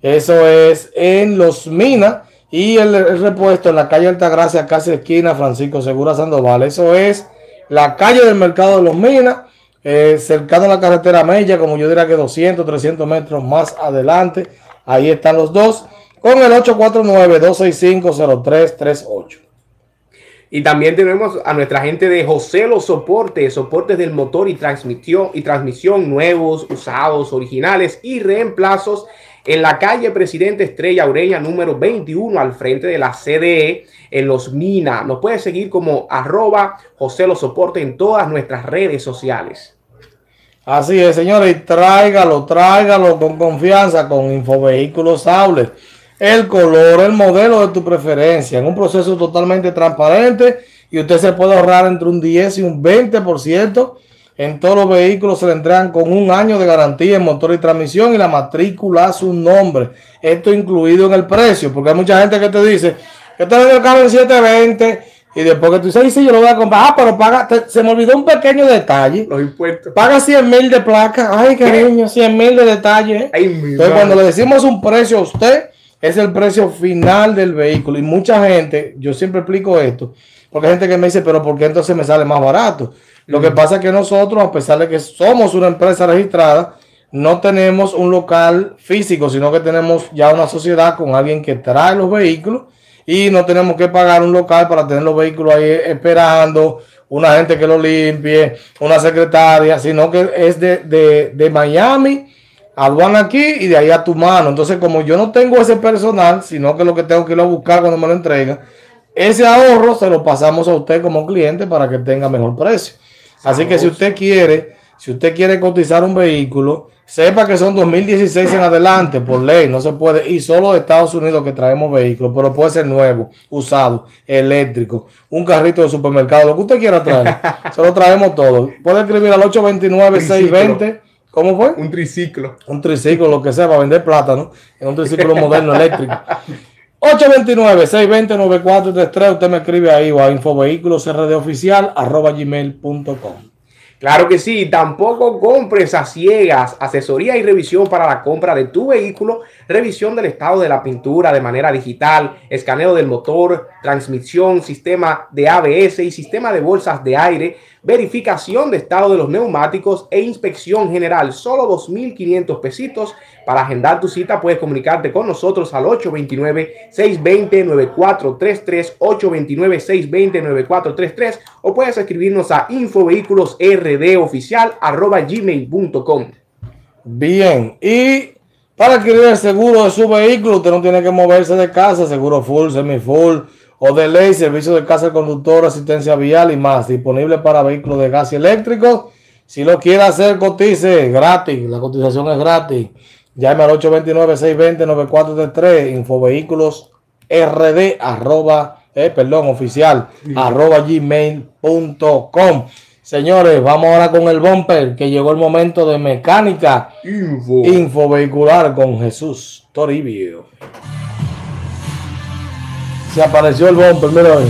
[SPEAKER 1] Eso es en Los Minas. Y el, el repuesto en la calle Altagracia, casi esquina Francisco Segura Sandoval. Eso es la calle del mercado de Los Minas. eh, cercano a la carretera Mella, como yo diría que 200, 300 metros más adelante. Ahí están los dos. Con el 849-265-0338.
[SPEAKER 2] Y también tenemos a nuestra gente de José Los Soportes, soportes del motor y transmisión, y transmisión nuevos, usados, originales y reemplazos en la calle Presidente Estrella Ureña número 21 al frente de la CDE en Los Minas. Nos puede seguir como arroba José Los Soportes en todas nuestras redes sociales.
[SPEAKER 1] Así es, señores, y tráigalo, tráigalo con confianza con Infovehículos Saules. El color, el modelo de tu preferencia, en un proceso totalmente transparente y usted se puede ahorrar entre un 10 y un 20%. En todos los vehículos se le entregan con un año de garantía en motor y transmisión y la matrícula a su nombre. Esto incluido en el precio, porque hay mucha gente que te dice que te vende el carro en 720 y después que tú dices, "Ay, sí, yo lo voy a comprar. Ah, pero paga, te- se me olvidó un pequeño detalle.
[SPEAKER 2] Los impuestos.
[SPEAKER 1] Paga 100 mil de placa. Ay, cariño, 100 mil de detalle.
[SPEAKER 2] Ay, mi
[SPEAKER 1] Entonces,
[SPEAKER 2] madre.
[SPEAKER 1] cuando le decimos un precio a usted, es el precio final del vehículo. Y mucha gente, yo siempre explico esto, porque hay gente que me dice, pero ¿por qué entonces me sale más barato? Lo que pasa es que nosotros, a pesar de que somos una empresa registrada, no tenemos un local físico, sino que tenemos ya una sociedad con alguien que trae los vehículos y no tenemos que pagar un local para tener los vehículos ahí esperando, una gente que lo limpie, una secretaria, sino que es de, de, de Miami aduana aquí y de ahí a tu mano. Entonces, como yo no tengo ese personal, sino que lo que tengo que ir a buscar cuando me lo entregan, ese ahorro se lo pasamos a usted como cliente para que tenga mejor precio. Así que si usted quiere, si usted quiere cotizar un vehículo, sepa que son 2016 en adelante, por ley, no se puede, y solo de Estados Unidos que traemos vehículos, pero puede ser nuevo, usado, eléctrico, un carrito de supermercado, lo que usted quiera traer, se lo traemos todo. Puede escribir al 829-620, ¿cómo fue?
[SPEAKER 2] Un triciclo.
[SPEAKER 1] un triciclo, lo que sea, para vender plátano, en un triciclo moderno eléctrico. 829-620-9433, usted me escribe ahí o a infovehículos RD oficial arroba gmail.com.
[SPEAKER 2] Claro que sí, tampoco compres a ciegas, asesoría y revisión para la compra de tu vehículo, revisión del estado de la pintura de manera digital, escaneo del motor, transmisión, sistema de ABS y sistema de bolsas de aire, verificación de estado de los neumáticos e inspección general, solo 2.500 pesitos. Para agendar tu cita puedes comunicarte con nosotros al 829-620-9433, 829-620-9433 o puedes escribirnos a gmail.com.
[SPEAKER 1] Bien, y para adquirir el seguro de su vehículo, usted no tiene que moverse de casa, seguro full, semi full o de ley, servicio de casa del conductor, asistencia vial y más, disponible para vehículos de gas y eléctricos. Si lo quiere hacer, cotice gratis, la cotización es gratis. Llame al 829-620-9433, infovehículos rd arroba, eh, perdón, oficial, arroba gmail.com. Señores, vamos ahora con el bumper, que llegó el momento de mecánica
[SPEAKER 2] Info.
[SPEAKER 1] info vehicular con Jesús Toribio. Se apareció el bumper, mira ahí.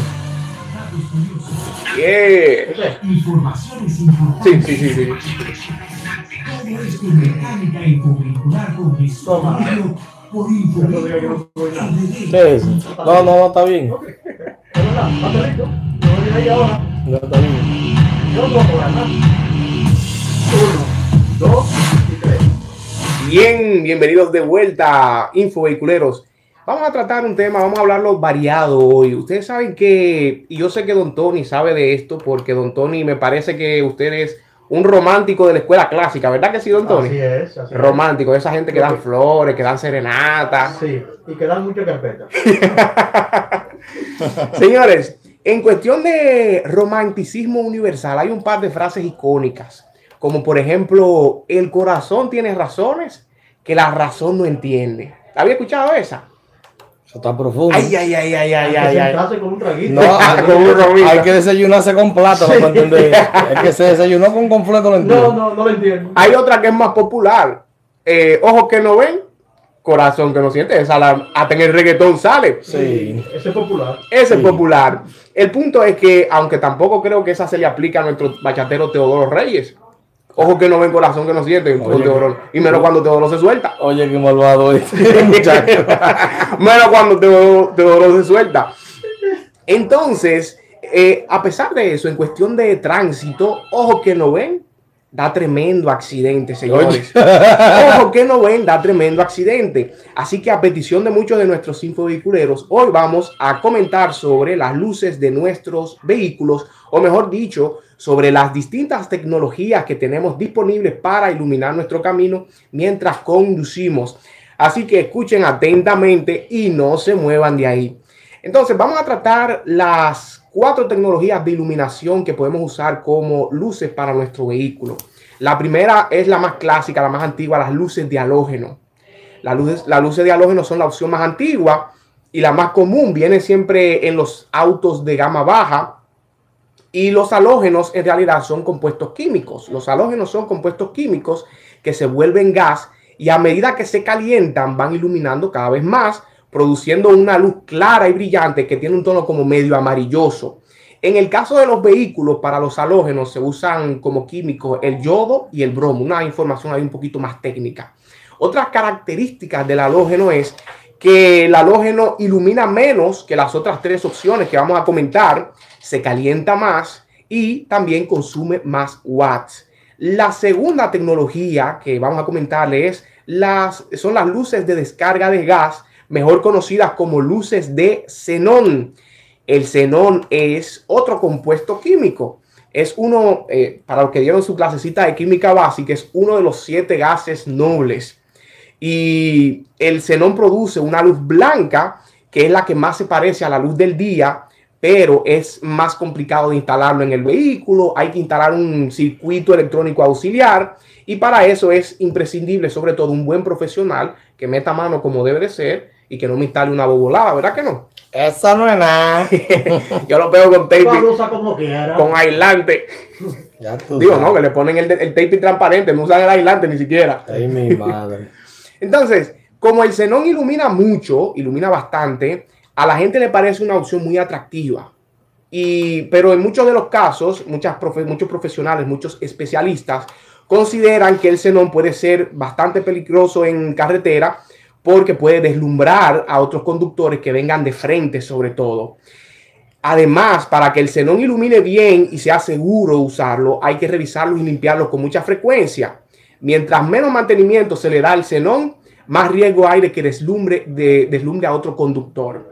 [SPEAKER 2] Yeah. Sí, sí, sí, sí.
[SPEAKER 3] Toma.
[SPEAKER 4] Toribio por
[SPEAKER 3] No diga que no soy nada.
[SPEAKER 1] ¿Qué es? No, no, no, está bien. No, está bien.
[SPEAKER 3] Uno, dos y tres.
[SPEAKER 2] Bien, bienvenidos de vuelta, infovehiculeros. Vamos a tratar un tema, vamos a hablarlo variado hoy. Ustedes saben que, y yo sé que Don Tony sabe de esto, porque Don Tony me parece que usted es un romántico de la escuela clásica, ¿verdad que sí, Don Tony?
[SPEAKER 3] Así es. Así.
[SPEAKER 2] Romántico, esa gente que dan flores, que dan serenatas.
[SPEAKER 3] Sí, y que dan mucha carpeta.
[SPEAKER 2] Señores, en cuestión de romanticismo universal, hay un par de frases icónicas, como por ejemplo, el corazón tiene razones que la razón no entiende. ¿Había escuchado esa?
[SPEAKER 1] Eso está profundo.
[SPEAKER 2] Ay, ay, ay, ay, ay,
[SPEAKER 3] Hay que
[SPEAKER 2] ay, ay.
[SPEAKER 3] con un traguito.
[SPEAKER 1] No, hay,
[SPEAKER 2] Con un romito.
[SPEAKER 1] hay que desayunarse con plátano para entender. Es que se desayunó con completo, lo
[SPEAKER 3] No,
[SPEAKER 1] entiendo.
[SPEAKER 3] no, no lo entiendo.
[SPEAKER 2] Hay otra que es más popular. Eh, ojos que no ven, corazón que no siente. Esa la, hasta en el reggaetón sale.
[SPEAKER 1] Sí.
[SPEAKER 3] Ese es popular.
[SPEAKER 2] Ese es
[SPEAKER 1] Sí.
[SPEAKER 2] popular. El punto es que, aunque tampoco creo que esa se le aplica a nuestro bachatero Teodoro Reyes. Ojos que no ven, corazón que no siente.
[SPEAKER 1] Oye,
[SPEAKER 2] Teodoro- y menos cuando Teodoro se suelta.
[SPEAKER 1] Oye, qué malvado muchacho.
[SPEAKER 2] Menos cuando Teodoro, Teodoro se suelta. Entonces, eh, a pesar de eso, en cuestión de tránsito, ojos que no ven, da tremendo accidente, señores. Ojo que no ven, da tremendo accidente. Así que a petición de muchos de nuestros infovehiculeros, hoy vamos a comentar sobre las luces de nuestros vehículos, o mejor dicho, sobre las distintas tecnologías que tenemos disponibles para iluminar nuestro camino mientras conducimos. Así que escuchen atentamente y no se muevan de ahí. Entonces, vamos a tratar las cuatro tecnologías de iluminación que podemos usar como luces para nuestro vehículo. La primera es la más clásica, la más antigua, las luces de halógeno. Las luces, las luces de halógeno son la opción más antigua y la más común. Viene siempre en los autos de gama baja. Y los halógenos en realidad son compuestos químicos. Los halógenos son compuestos químicos que se vuelven gas y a medida que se calientan van iluminando cada vez más, produciendo una luz clara y brillante que tiene un tono como medio amarilloso. En el caso de los vehículos, para los halógenos se usan como químicos el yodo y el bromo, una información ahí un poquito más técnica. Otras características del halógeno es que el halógeno ilumina menos que las otras tres opciones que vamos a comentar, se calienta más y también consume más watts. La segunda tecnología que vamos a comentarle es las, son las luces de descarga de gas, mejor conocidas como luces de xenón. El xenón es otro compuesto químico. Es uno, eh, para los que dieron su clasecita de química básica, es uno de los siete gases nobles. Y el xenón produce una luz blanca, que es la que más se parece a la luz del día, pero es más complicado de instalarlo en el vehículo. Hay que instalar un circuito electrónico auxiliar y para eso es imprescindible, sobre todo, un buen profesional que meta mano como debe de ser y que no me instale una bobolada, ¿verdad que no?
[SPEAKER 1] Eso no es nada.
[SPEAKER 2] Yo lo pego con tape,
[SPEAKER 3] Lo usa como quiera.
[SPEAKER 2] con aislante.
[SPEAKER 1] Ya tú
[SPEAKER 2] Digo,
[SPEAKER 1] sabes.
[SPEAKER 2] no, que le ponen el, el tape transparente, no usan el aislante ni siquiera.
[SPEAKER 1] Ay, mi madre.
[SPEAKER 2] Entonces, como el xenón ilumina mucho, ilumina bastante, a la gente le parece una opción muy atractiva. Y, pero en muchos de los casos, muchas profe- muchos profesionales, muchos especialistas consideran que el xenón puede ser bastante peligroso en carretera porque puede deslumbrar a otros conductores que vengan de frente sobre todo. Además, para que el xenón ilumine bien y sea seguro usarlo, hay que revisarlo y limpiarlo con mucha frecuencia. Mientras menos mantenimiento se le da al xenón, más riesgo hay de que deslumbre, de, deslumbre a otro conductor.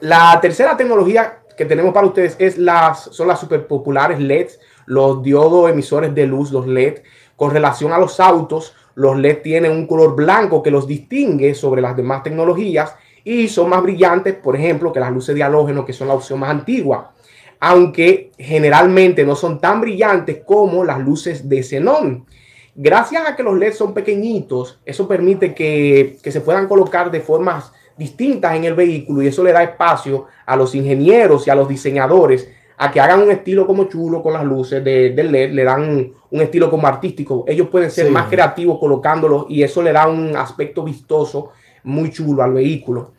[SPEAKER 2] La tercera tecnología que tenemos para ustedes es las, son las super populares LEDs, los diodos emisores de luz, los LED. Con relación a los autos, los LED tienen un color blanco que los distingue sobre las demás tecnologías y son más brillantes, por ejemplo, que las luces de halógeno, que son la opción más antigua, aunque generalmente no son tan brillantes como las luces de xenón. Gracias a que los LEDs son pequeñitos, eso permite que, que se puedan colocar de formas distintas en el vehículo y eso le da espacio a los ingenieros y a los diseñadores a que hagan un estilo como chulo con las luces de, del LED, le dan un estilo como artístico. Ellos pueden ser
[SPEAKER 1] Sí.
[SPEAKER 2] más creativos colocándolos y eso le da un aspecto vistoso muy chulo al vehículo.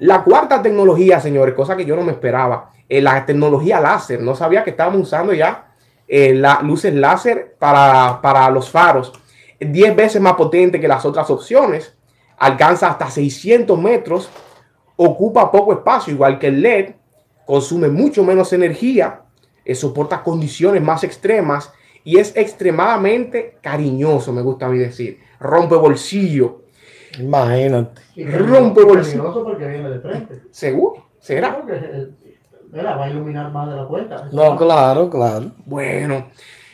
[SPEAKER 2] La cuarta tecnología, señores, cosa que yo no me esperaba, eh, la tecnología láser. No sabía que estábamos usando ya eh, las luces láser para, para los faros. 10 veces más potente que las otras opciones. Alcanza hasta 600 metros. Ocupa poco espacio, igual que el LED. Consume mucho menos energía. eh, soporta condiciones más extremas. Y es extremadamente cariñoso, me gusta a mí decir. Rompe bolsillo.
[SPEAKER 1] Imagínate.
[SPEAKER 2] Rompe bolsillo.
[SPEAKER 3] porque viene de frente.
[SPEAKER 2] ¿Seguro? ¿Será?
[SPEAKER 3] Porque, eh, mira, va a iluminar más de la cuenta.
[SPEAKER 1] No, claro, claro.
[SPEAKER 2] Bueno,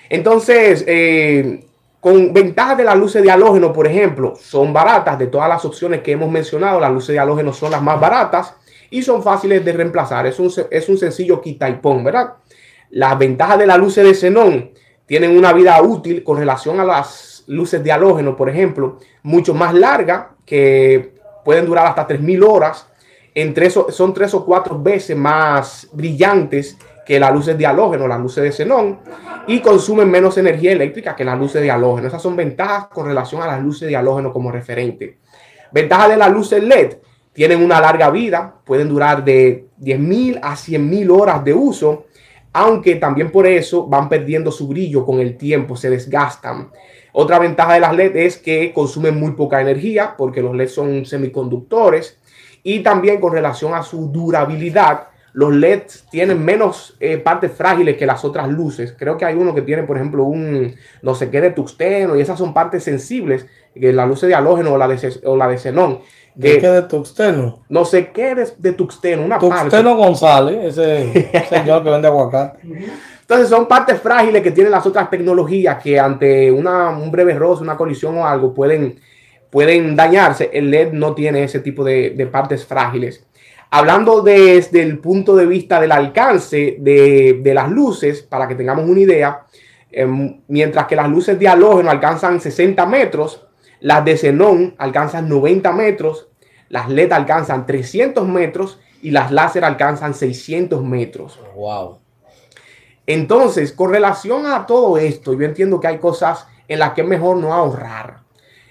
[SPEAKER 2] entonces, eh, con ventajas de las luces de halógeno, por ejemplo, son baratas de todas las opciones que hemos mencionado. Las luces de halógeno son las más baratas y son fáciles de reemplazar. Es un, es un sencillo quita y pon, ¿verdad? Las ventajas de las luces de xenón tienen una vida útil con relación a las luces de halógeno, por ejemplo, mucho más larga, que pueden durar hasta 3.000 horas. En tres o- son tres o cuatro veces más brillantes que las luces de halógeno, las luces de xenón, y consumen menos energía eléctrica que las luces de halógeno. Esas son ventajas con relación a las luces de halógeno como referente. Ventaja de las luces LED, tienen una larga vida, pueden durar de 10.000 a 100.000 horas de uso, aunque también por eso van perdiendo su brillo con el tiempo, se desgastan. Otra ventaja de las LED es que consumen muy poca energía porque los LED son semiconductores y también con relación a su durabilidad, los LEDs tienen menos eh, partes frágiles que las otras luces. Creo que hay uno que tiene, por ejemplo, un no sé qué de tuxteno y esas son partes sensibles, que la luz de halógeno o la de, o la de xenón.
[SPEAKER 1] ¿De qué de Tuxteno?
[SPEAKER 2] no sé qué de, de tuxteno, una parte.
[SPEAKER 1] Tuxteno González, ese señor que vende aguacate.
[SPEAKER 2] Entonces son partes frágiles que tienen las otras tecnologías que ante una, un breve roce, una colisión o algo pueden, pueden dañarse. El LED no tiene ese tipo de, de partes frágiles. Hablando desde el punto de vista del alcance de, de las luces, para que tengamos una idea, em, mientras que las luces de halógeno alcanzan 60 metros, las de xenón alcanzan 90 metros, las LED alcanzan 300 metros y las láser alcanzan 600 metros.
[SPEAKER 1] Wow.
[SPEAKER 2] Entonces, con relación a todo esto, yo entiendo que hay cosas en las que es mejor no ahorrar.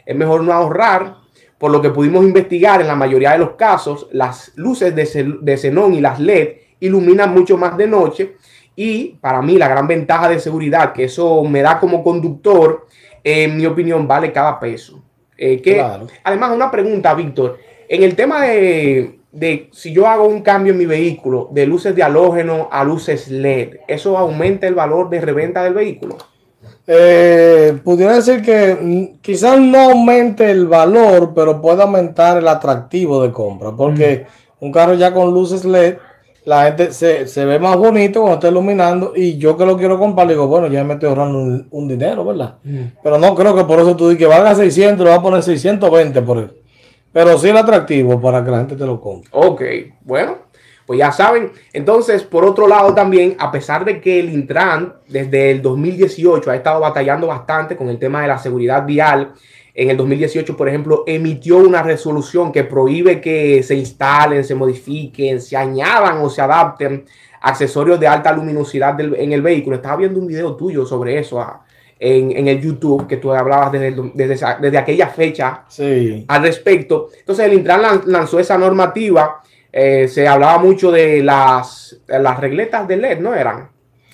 [SPEAKER 2] Es mejor no ahorrar, por lo que pudimos investigar en la mayoría de los casos, las luces de, xenón y las LED iluminan mucho más de noche. Y para mí la gran ventaja de seguridad que eso me da como conductor, en mi opinión, vale cada peso. Eh, que,
[SPEAKER 1] Claro.
[SPEAKER 2] Además, una pregunta, Víctor. En el tema de, de si yo hago un cambio en mi vehículo de luces de halógeno a luces LED, ¿eso aumenta el valor de reventa del vehículo?
[SPEAKER 1] Eh, pudiera decir que mm, quizás no aumente el valor, pero puede aumentar el atractivo de compra, porque un carro ya con luces LED, la gente se, se ve más bonito cuando está iluminando y yo que lo quiero comprar, digo, bueno, ya me estoy ahorrando un, un dinero, ¿verdad? Pero no creo que por eso tú digas que valga 600, le vas a poner 620 por eso. Pero sí el atractivo para que la gente te lo compre.
[SPEAKER 2] Ok, bueno, pues ya saben. Entonces, por otro lado también, a pesar de que el Intran desde el 2018 ha estado batallando bastante con el tema de la seguridad vial, en el 2018, por ejemplo, emitió una resolución que prohíbe que se instalen, se modifiquen, se añadan o se adapten accesorios de alta luminosidad del- en el vehículo. Estaba viendo un video tuyo sobre eso ah, en, en el YouTube que tú hablabas desde, el- desde, esa- desde aquella fecha
[SPEAKER 1] Sí.
[SPEAKER 2] al respecto. Entonces el Intran lan- lanzó esa normativa. Eh, se hablaba mucho de las, de las regletas de LED, ¿no eran?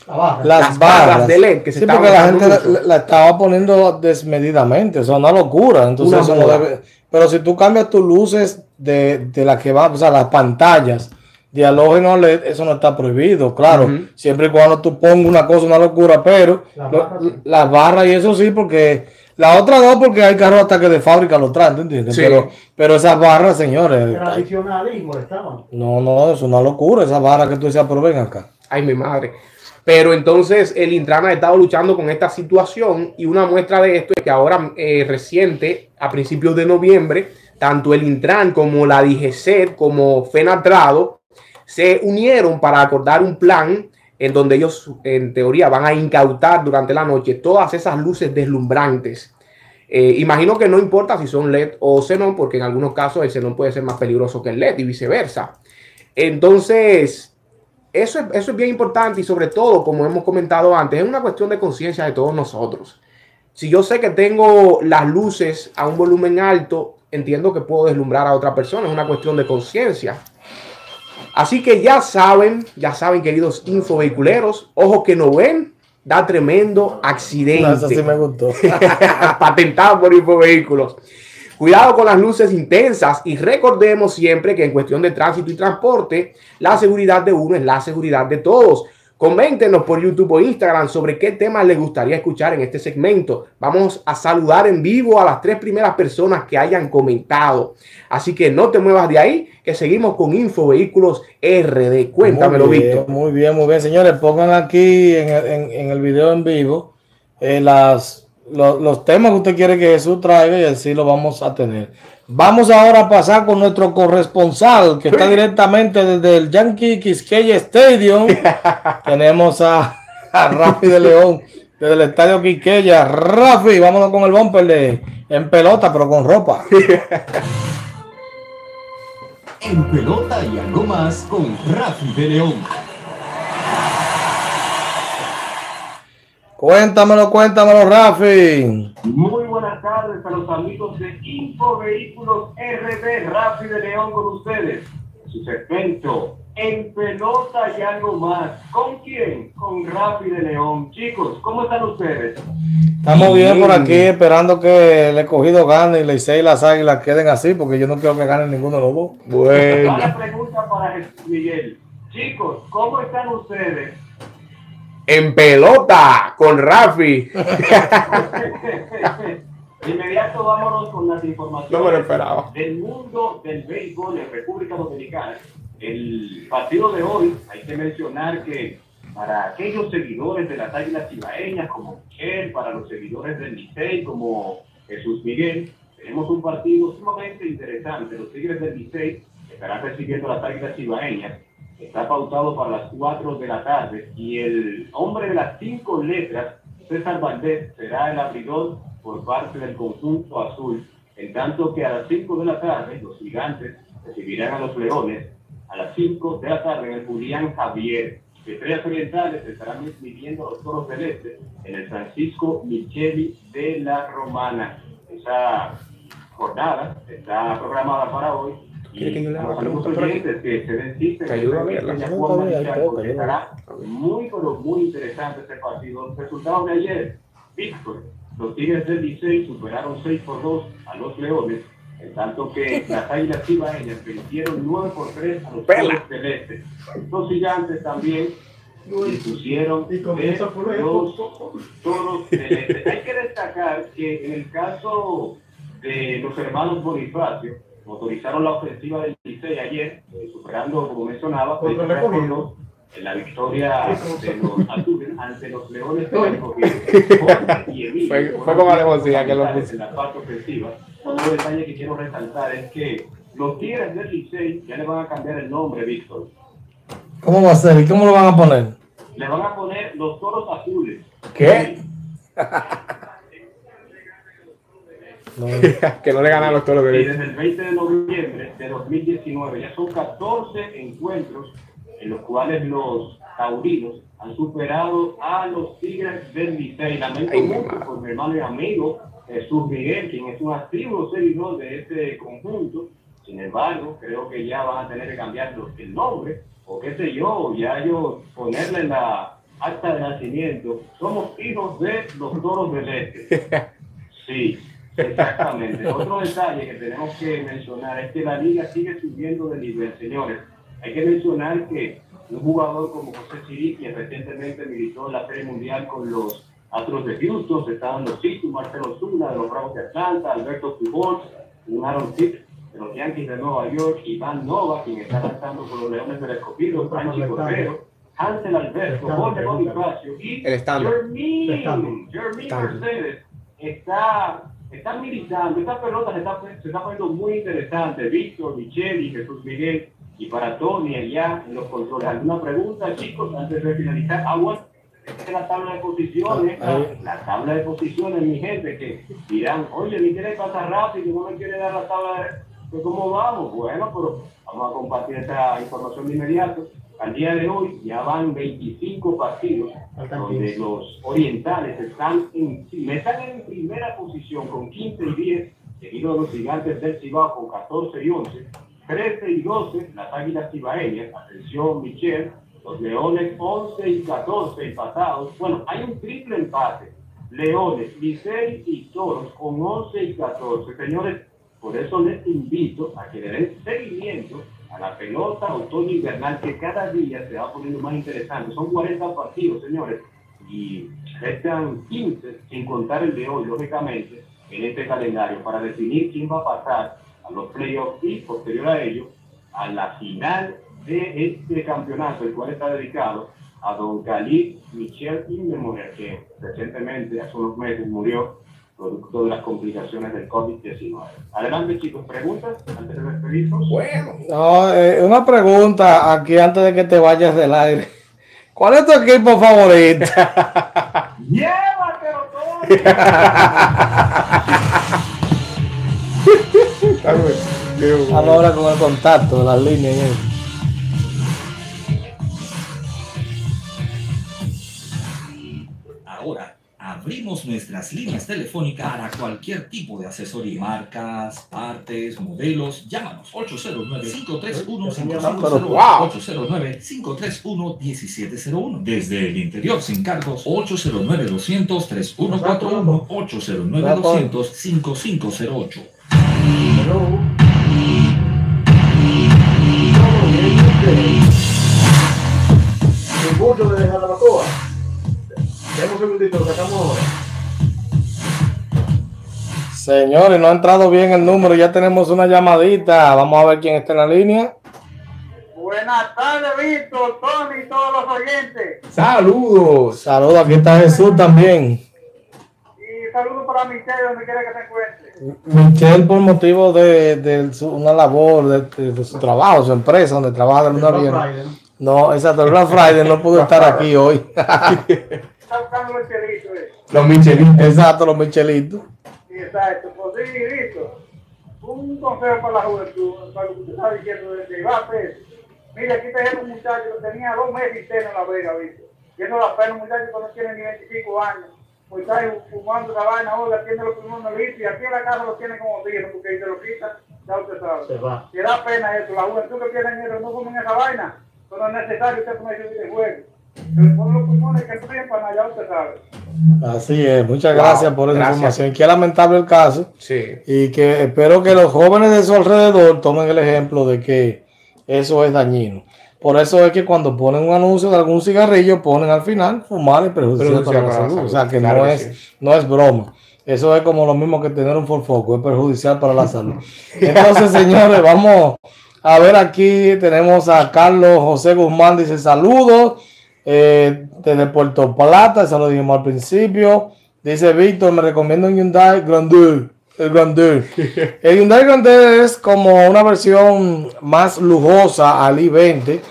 [SPEAKER 1] Las,
[SPEAKER 2] Las barras
[SPEAKER 1] barras
[SPEAKER 2] de LED que se
[SPEAKER 1] sí, porque la gente la, estaba poniendo desmedidamente, eso es una locura. Entonces,
[SPEAKER 2] Una
[SPEAKER 1] debe- pero si tú cambias tus luces de, de las que van, o sea, las pantallas de halógeno a LED, eso no está prohibido, claro. Siempre y cuando tú pongas una cosa, una locura, pero
[SPEAKER 3] Las
[SPEAKER 1] lo-
[SPEAKER 3] barras sí.
[SPEAKER 1] las barras y eso sí, porque la otra no, porque hay carros hasta que de fábrica lo traen, ¿tú entiendes?
[SPEAKER 2] Sí.
[SPEAKER 1] Pero, pero esas barras, señores,
[SPEAKER 3] Era
[SPEAKER 1] ay,
[SPEAKER 3] adicional y molestaban.
[SPEAKER 1] no, no, es una locura, esas barras que tú decías, pero ven acá.
[SPEAKER 2] Ay, mi madre. Pero entonces el Intran ha estado luchando con esta situación y una muestra de esto es que ahora eh, reciente, a principios de noviembre, tanto el Intran como la DGCET como FENATRADO se unieron para acordar un plan en donde ellos en teoría van a incautar durante la noche todas esas luces deslumbrantes. Eh, imagino que no importa si son LED o xenón, porque en algunos casos el xenón puede ser más peligroso que el LED y viceversa. Entonces, eso es, eso es bien importante y sobre todo, como hemos comentado antes, es una cuestión de conciencia de todos nosotros. Si yo sé que tengo las luces a un volumen alto, entiendo que puedo deslumbrar a otra persona, es una cuestión de conciencia. Así que ya saben, ya saben, queridos infovehiculeros, ojo que no ven, da tremendo accidente.
[SPEAKER 1] Eso sí me gustó.
[SPEAKER 2] Patentado por Infovehículos. Cuidado con las luces intensas y recordemos siempre que en cuestión de tránsito y transporte, la seguridad de uno es la seguridad de todos. Coméntenos por YouTube o Instagram sobre qué temas les gustaría escuchar en este segmento. Vamos a saludar en vivo a las tres primeras personas que hayan comentado. Así que no te muevas de ahí, que seguimos con Infovehículos RD. Cuéntamelo,
[SPEAKER 1] Muy bien,
[SPEAKER 2] Víctor.
[SPEAKER 1] Muy bien, muy bien, señores. Pongan aquí en, el- en- en el video en vivo eh, las, lo- los temas que usted quiere que Jesús traiga y así lo vamos a tener. Vamos ahora a pasar con nuestro corresponsal que está directamente desde el Yankee Quisqueya Stadium. Tenemos a, a Rafi de León desde el estadio Quisqueya. Rafi, vámonos con el bumper de en pelota, pero con ropa.
[SPEAKER 5] En pelota y algo más con Rafi de León.
[SPEAKER 1] Cuéntamelo, cuéntamelo, Rafi.
[SPEAKER 6] Muy buenas tardes a los amigos de Infovehículos RD, Rafi de León con ustedes. Su segmento En Pelota y algo más. ¿Con quién? Con Rafi de León. Chicos, ¿cómo están ustedes?
[SPEAKER 1] Estamos bien por aquí esperando que el escogido gane y Licey y las águilas queden así, porque yo no quiero que ganen ninguno de los dos.
[SPEAKER 2] Bueno.
[SPEAKER 6] Una pregunta para Miguel. Chicos, ¿cómo están ustedes?
[SPEAKER 2] En pelota con Rafi.
[SPEAKER 6] De inmediato vámonos con las informaciones
[SPEAKER 2] No me lo esperaba.
[SPEAKER 6] del mundo del béisbol en República Dominicana. El partido de hoy, hay que mencionar que para aquellos seguidores de las Águilas Cibaeñas como Michel, para los seguidores del Licey como Jesús Miguel, tenemos un partido sumamente interesante. Los Tigres del Licey estarán recibiendo las Águilas Cibaeñas. Está pautado para las 4 de la tarde y el hombre de las cinco letras, César Valdés, será el abridor por parte del conjunto azul. En tanto que a las 5 de la tarde, los gigantes recibirán a los leones. A las 5 de la tarde, el Julián Javier. Estrellas Orientales estarán midiendo a los toros del este en el Francisco Micheli de la Romana. Esa jornada está programada para hoy.
[SPEAKER 2] ¿Quiere que yo le haga preguntas por aquí?
[SPEAKER 6] que se den
[SPEAKER 2] ayudo a verla.
[SPEAKER 6] estará muy, pero muy interesante este partido. Los resultados de ayer, Víctor, los Tigres del Licey superaron 6 por 2 a los Leones, en tanto que las Águilas Cibaeñas vencieron 9 por 3 a los. Toros Celestes. Los Gigantes también dispusieron
[SPEAKER 3] Y
[SPEAKER 6] los Toros Celestes. Hay que destacar que en el caso de los hermanos Bonifacio, motorizaron la ofensiva del Licey ayer, eh, superando, como mencionaba, en la victoria de los azules ante los leones de y Emilio
[SPEAKER 2] Fue- fue con alevosía que lo.
[SPEAKER 6] En la parte ofensiva. Otro detalle que quiero resaltar es que los Tigres del Licey ya le van a cambiar el nombre, Víctor.
[SPEAKER 1] ¿Cómo va a ser? ¿Y cómo lo van a poner?
[SPEAKER 6] Le van a poner los toros azules.
[SPEAKER 2] ¿Qué?
[SPEAKER 1] No.
[SPEAKER 2] que no le ganan los toros
[SPEAKER 6] Y
[SPEAKER 2] de
[SPEAKER 6] desde el 20 de noviembre de 2019 ya son 14 encuentros en los cuales los taurinos han superado a los Tigres del Licey. Lamento
[SPEAKER 2] Ay,
[SPEAKER 6] mucho por mi hermano y amigo Jesús Miguel, quien es un activo seguidor de este conjunto. Sin embargo, creo que ya van a tener que cambiar el nombre, o qué sé yo, ya ellos ponerle en la acta de nacimiento. Somos hijos de los toros del este. Sí, exactamente. Otro detalle que tenemos que mencionar es que la liga sigue subiendo de nivel, señores. Hay que mencionar que un jugador como José Siri, quien recientemente militó en la Serie Mundial con los Astros de Houston, estaban los Situ, Marcelo Zuna de los Bravos de Atlanta, Alberto Pujols, un Aaron Tipp de los Yankees de Nueva York, Iván Nova, quien está lanzando con los Leones del Escogido, Franchi Cordero, Hansel Alberto, Jorge Bonifacio y. Jermín, Jermín. Mercedes está, está militando, esta pelota se está, se está poniendo muy interesante. Víctor, Micheli, Jesús Miguel y para Tony allá en los controles. ¿Alguna pregunta, chicos, antes de finalizar? Ah, bueno, esta es la tabla de posiciones,
[SPEAKER 1] Ahí.
[SPEAKER 6] la tabla de posiciones, mi gente, que dirán, oye, mi quiere pasar rápido, no me quiere dar la tabla de, de cómo vamos. Bueno, pero vamos a compartir esta información de inmediato. Al día de hoy ya van 25 partidos donde
[SPEAKER 3] 15.
[SPEAKER 6] los orientales están en, están en primera posición con 15 y 10, seguido de los gigantes del Cibao con 14 y 11, 13 y 12 las águilas cibaeñas, atención Michelle, los leones 11 y 14 empatados, bueno, hay un triple empate, leones, Licey y toros con 11 y 14, señores, por eso les invito a que le den seguimiento a la pelota otoño invernal que cada día se va poniendo más interesante. Son 40 partidos, señores, y restan 15 sin contar el de hoy, lógicamente, en este calendario para definir quién va a pasar a los playoffs y posterior a ello a la final de este campeonato, el cual está dedicado a don Khalid Michel Inmemorial, que recientemente, hace unos meses, murió producto de las complicaciones del COVID-19. Adelante, chicos, preguntas antes de despedirnos.
[SPEAKER 2] Bueno,
[SPEAKER 1] No, eh, una pregunta aquí antes de que te vayas del aire. ¿Cuál es tu equipo favorito?
[SPEAKER 6] ¡Llévatelo todo!
[SPEAKER 1] Ahora con el contacto de las líneas. ¿eh?
[SPEAKER 7] Abrimos nuestras líneas telefónicas para cualquier tipo de asesoría. Marcas, partes, modelos. Llámanos 809-531-5501.
[SPEAKER 2] Wow.
[SPEAKER 7] 809-531-1701. Desde el interior sin cargos 809-200-3141. 809-200-5508.
[SPEAKER 3] Hello. El mucho de Jarabacoa. Demos un segundito, sacamos.
[SPEAKER 1] Señores, no ha entrado bien el número. Ya tenemos una llamadita. Vamos a ver quién está en la línea.
[SPEAKER 8] Buenas tardes, Víctor, Tony y todos los oyentes.
[SPEAKER 2] saludos.
[SPEAKER 1] Saludos, aquí está Jesús también.
[SPEAKER 8] Y saludos para Michelle, donde quiera que se encuentre.
[SPEAKER 1] Michelle, por motivo de, de su- una labor, de, de- de su trabajo, su empresa, donde trabaja de luna
[SPEAKER 3] ¿no?
[SPEAKER 1] Exacto, el Black Friday no pudo estar aquí hoy.
[SPEAKER 8] Está buscando los chelitos, eh.
[SPEAKER 2] Los Michelitos.
[SPEAKER 1] exacto, los Michelitos.
[SPEAKER 8] Exacto. Pues sí, Víctor. Un consejo para la juventud, para lo que usted está diciendo de a hacer. Mira, aquí tenemos un muchacho que tenía dos meses interno en la vega, Víctor. Yendo la pena, un muchacho que no tiene ni 25 años. Pues está fumando esa vaina, oiga, tiene los pulmones listos y aquí en la casa lo tiene como viejo, porque si se lo quitan, ya usted sabe.
[SPEAKER 3] Se va.
[SPEAKER 8] Que da pena eso, la juventud que tiene dinero no comen esa vaina, pero es necesario usted comer ese videojuego. Que allá, usted sabe.
[SPEAKER 1] Así es, muchas
[SPEAKER 2] Wow,
[SPEAKER 1] gracias por esa
[SPEAKER 2] gracias.
[SPEAKER 1] información. Qué lamentable el caso
[SPEAKER 2] Sí.
[SPEAKER 1] y que espero que los jóvenes de su alrededor tomen el ejemplo de que eso es dañino. Por eso es que cuando ponen un anuncio de algún cigarrillo, ponen al final fumar y perjudicial para la salud. O sea que
[SPEAKER 2] Claro
[SPEAKER 1] no,
[SPEAKER 2] que
[SPEAKER 1] es,
[SPEAKER 2] sí.
[SPEAKER 1] no es broma. Eso es como lo mismo que tener un forfoco, es perjudicial para la salud. Entonces, señores, vamos a ver aquí. Tenemos a Carlos José Guzmán, dice saludos eh, desde Puerto Plata, eso lo dijimos al principio. Dice Víctor, me recomiendo un Hyundai Grandeur. El Grandeur. El Hyundai Grandeur es como una versión más lujosa al i20.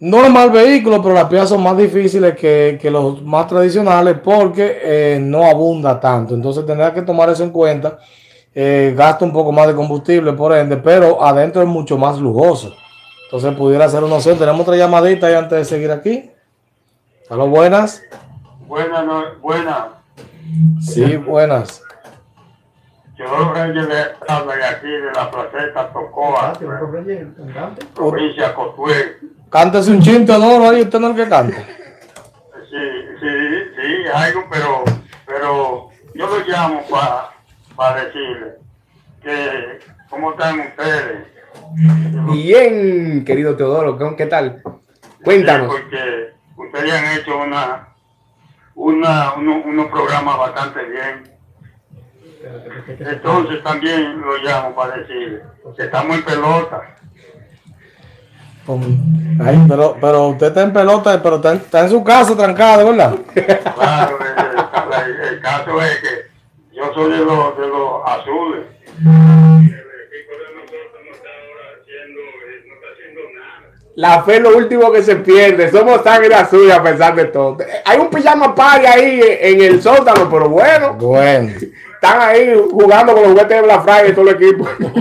[SPEAKER 1] No es mal vehículo, pero las piezas son más difíciles que, que los más tradicionales porque eh, no abunda tanto. Entonces tendrá que tomar eso en cuenta. Eh, gasta un poco más de combustible, por ende, pero adentro es mucho más lujoso. Entonces pudiera ser una opción. Tenemos otra llamadita ahí antes de seguir aquí. Hola, buenas.
[SPEAKER 8] Buenas, no, buenas.
[SPEAKER 1] Sí, buenas.
[SPEAKER 8] Yo Reyes de habla de aquí, de la placeta Tocoa,
[SPEAKER 3] Ah,
[SPEAKER 8] provincia Cotué.
[SPEAKER 1] Cántese un chinto oro ahí, usted no es el que canta.
[SPEAKER 8] Sí, sí, sí, algo, pero, pero yo lo llamo para decirle que, ¿cómo están ustedes?
[SPEAKER 2] Bien, querido Teodoro, ¿qué- ¿qué tal? Cuéntanos.
[SPEAKER 8] Sí, porque ustedes han hecho una, una, uno- unos programas bastante bien. Entonces también lo llamo para decirle que estamos en pelota.
[SPEAKER 1] Ay, pero, pero usted está en pelota, pero está en, está en su casa trancado, ¿verdad?
[SPEAKER 8] Claro, el, el- el caso es que yo soy de los, de los azules.
[SPEAKER 2] La fe es lo último que se pierde. Somos sangre azul a pesar de todo. Hay un pijama party ahí en el sótano, pero bueno.
[SPEAKER 1] Bueno.
[SPEAKER 2] Están ahí jugando con los juguetes de Black Friday todo el equipo.
[SPEAKER 8] Pero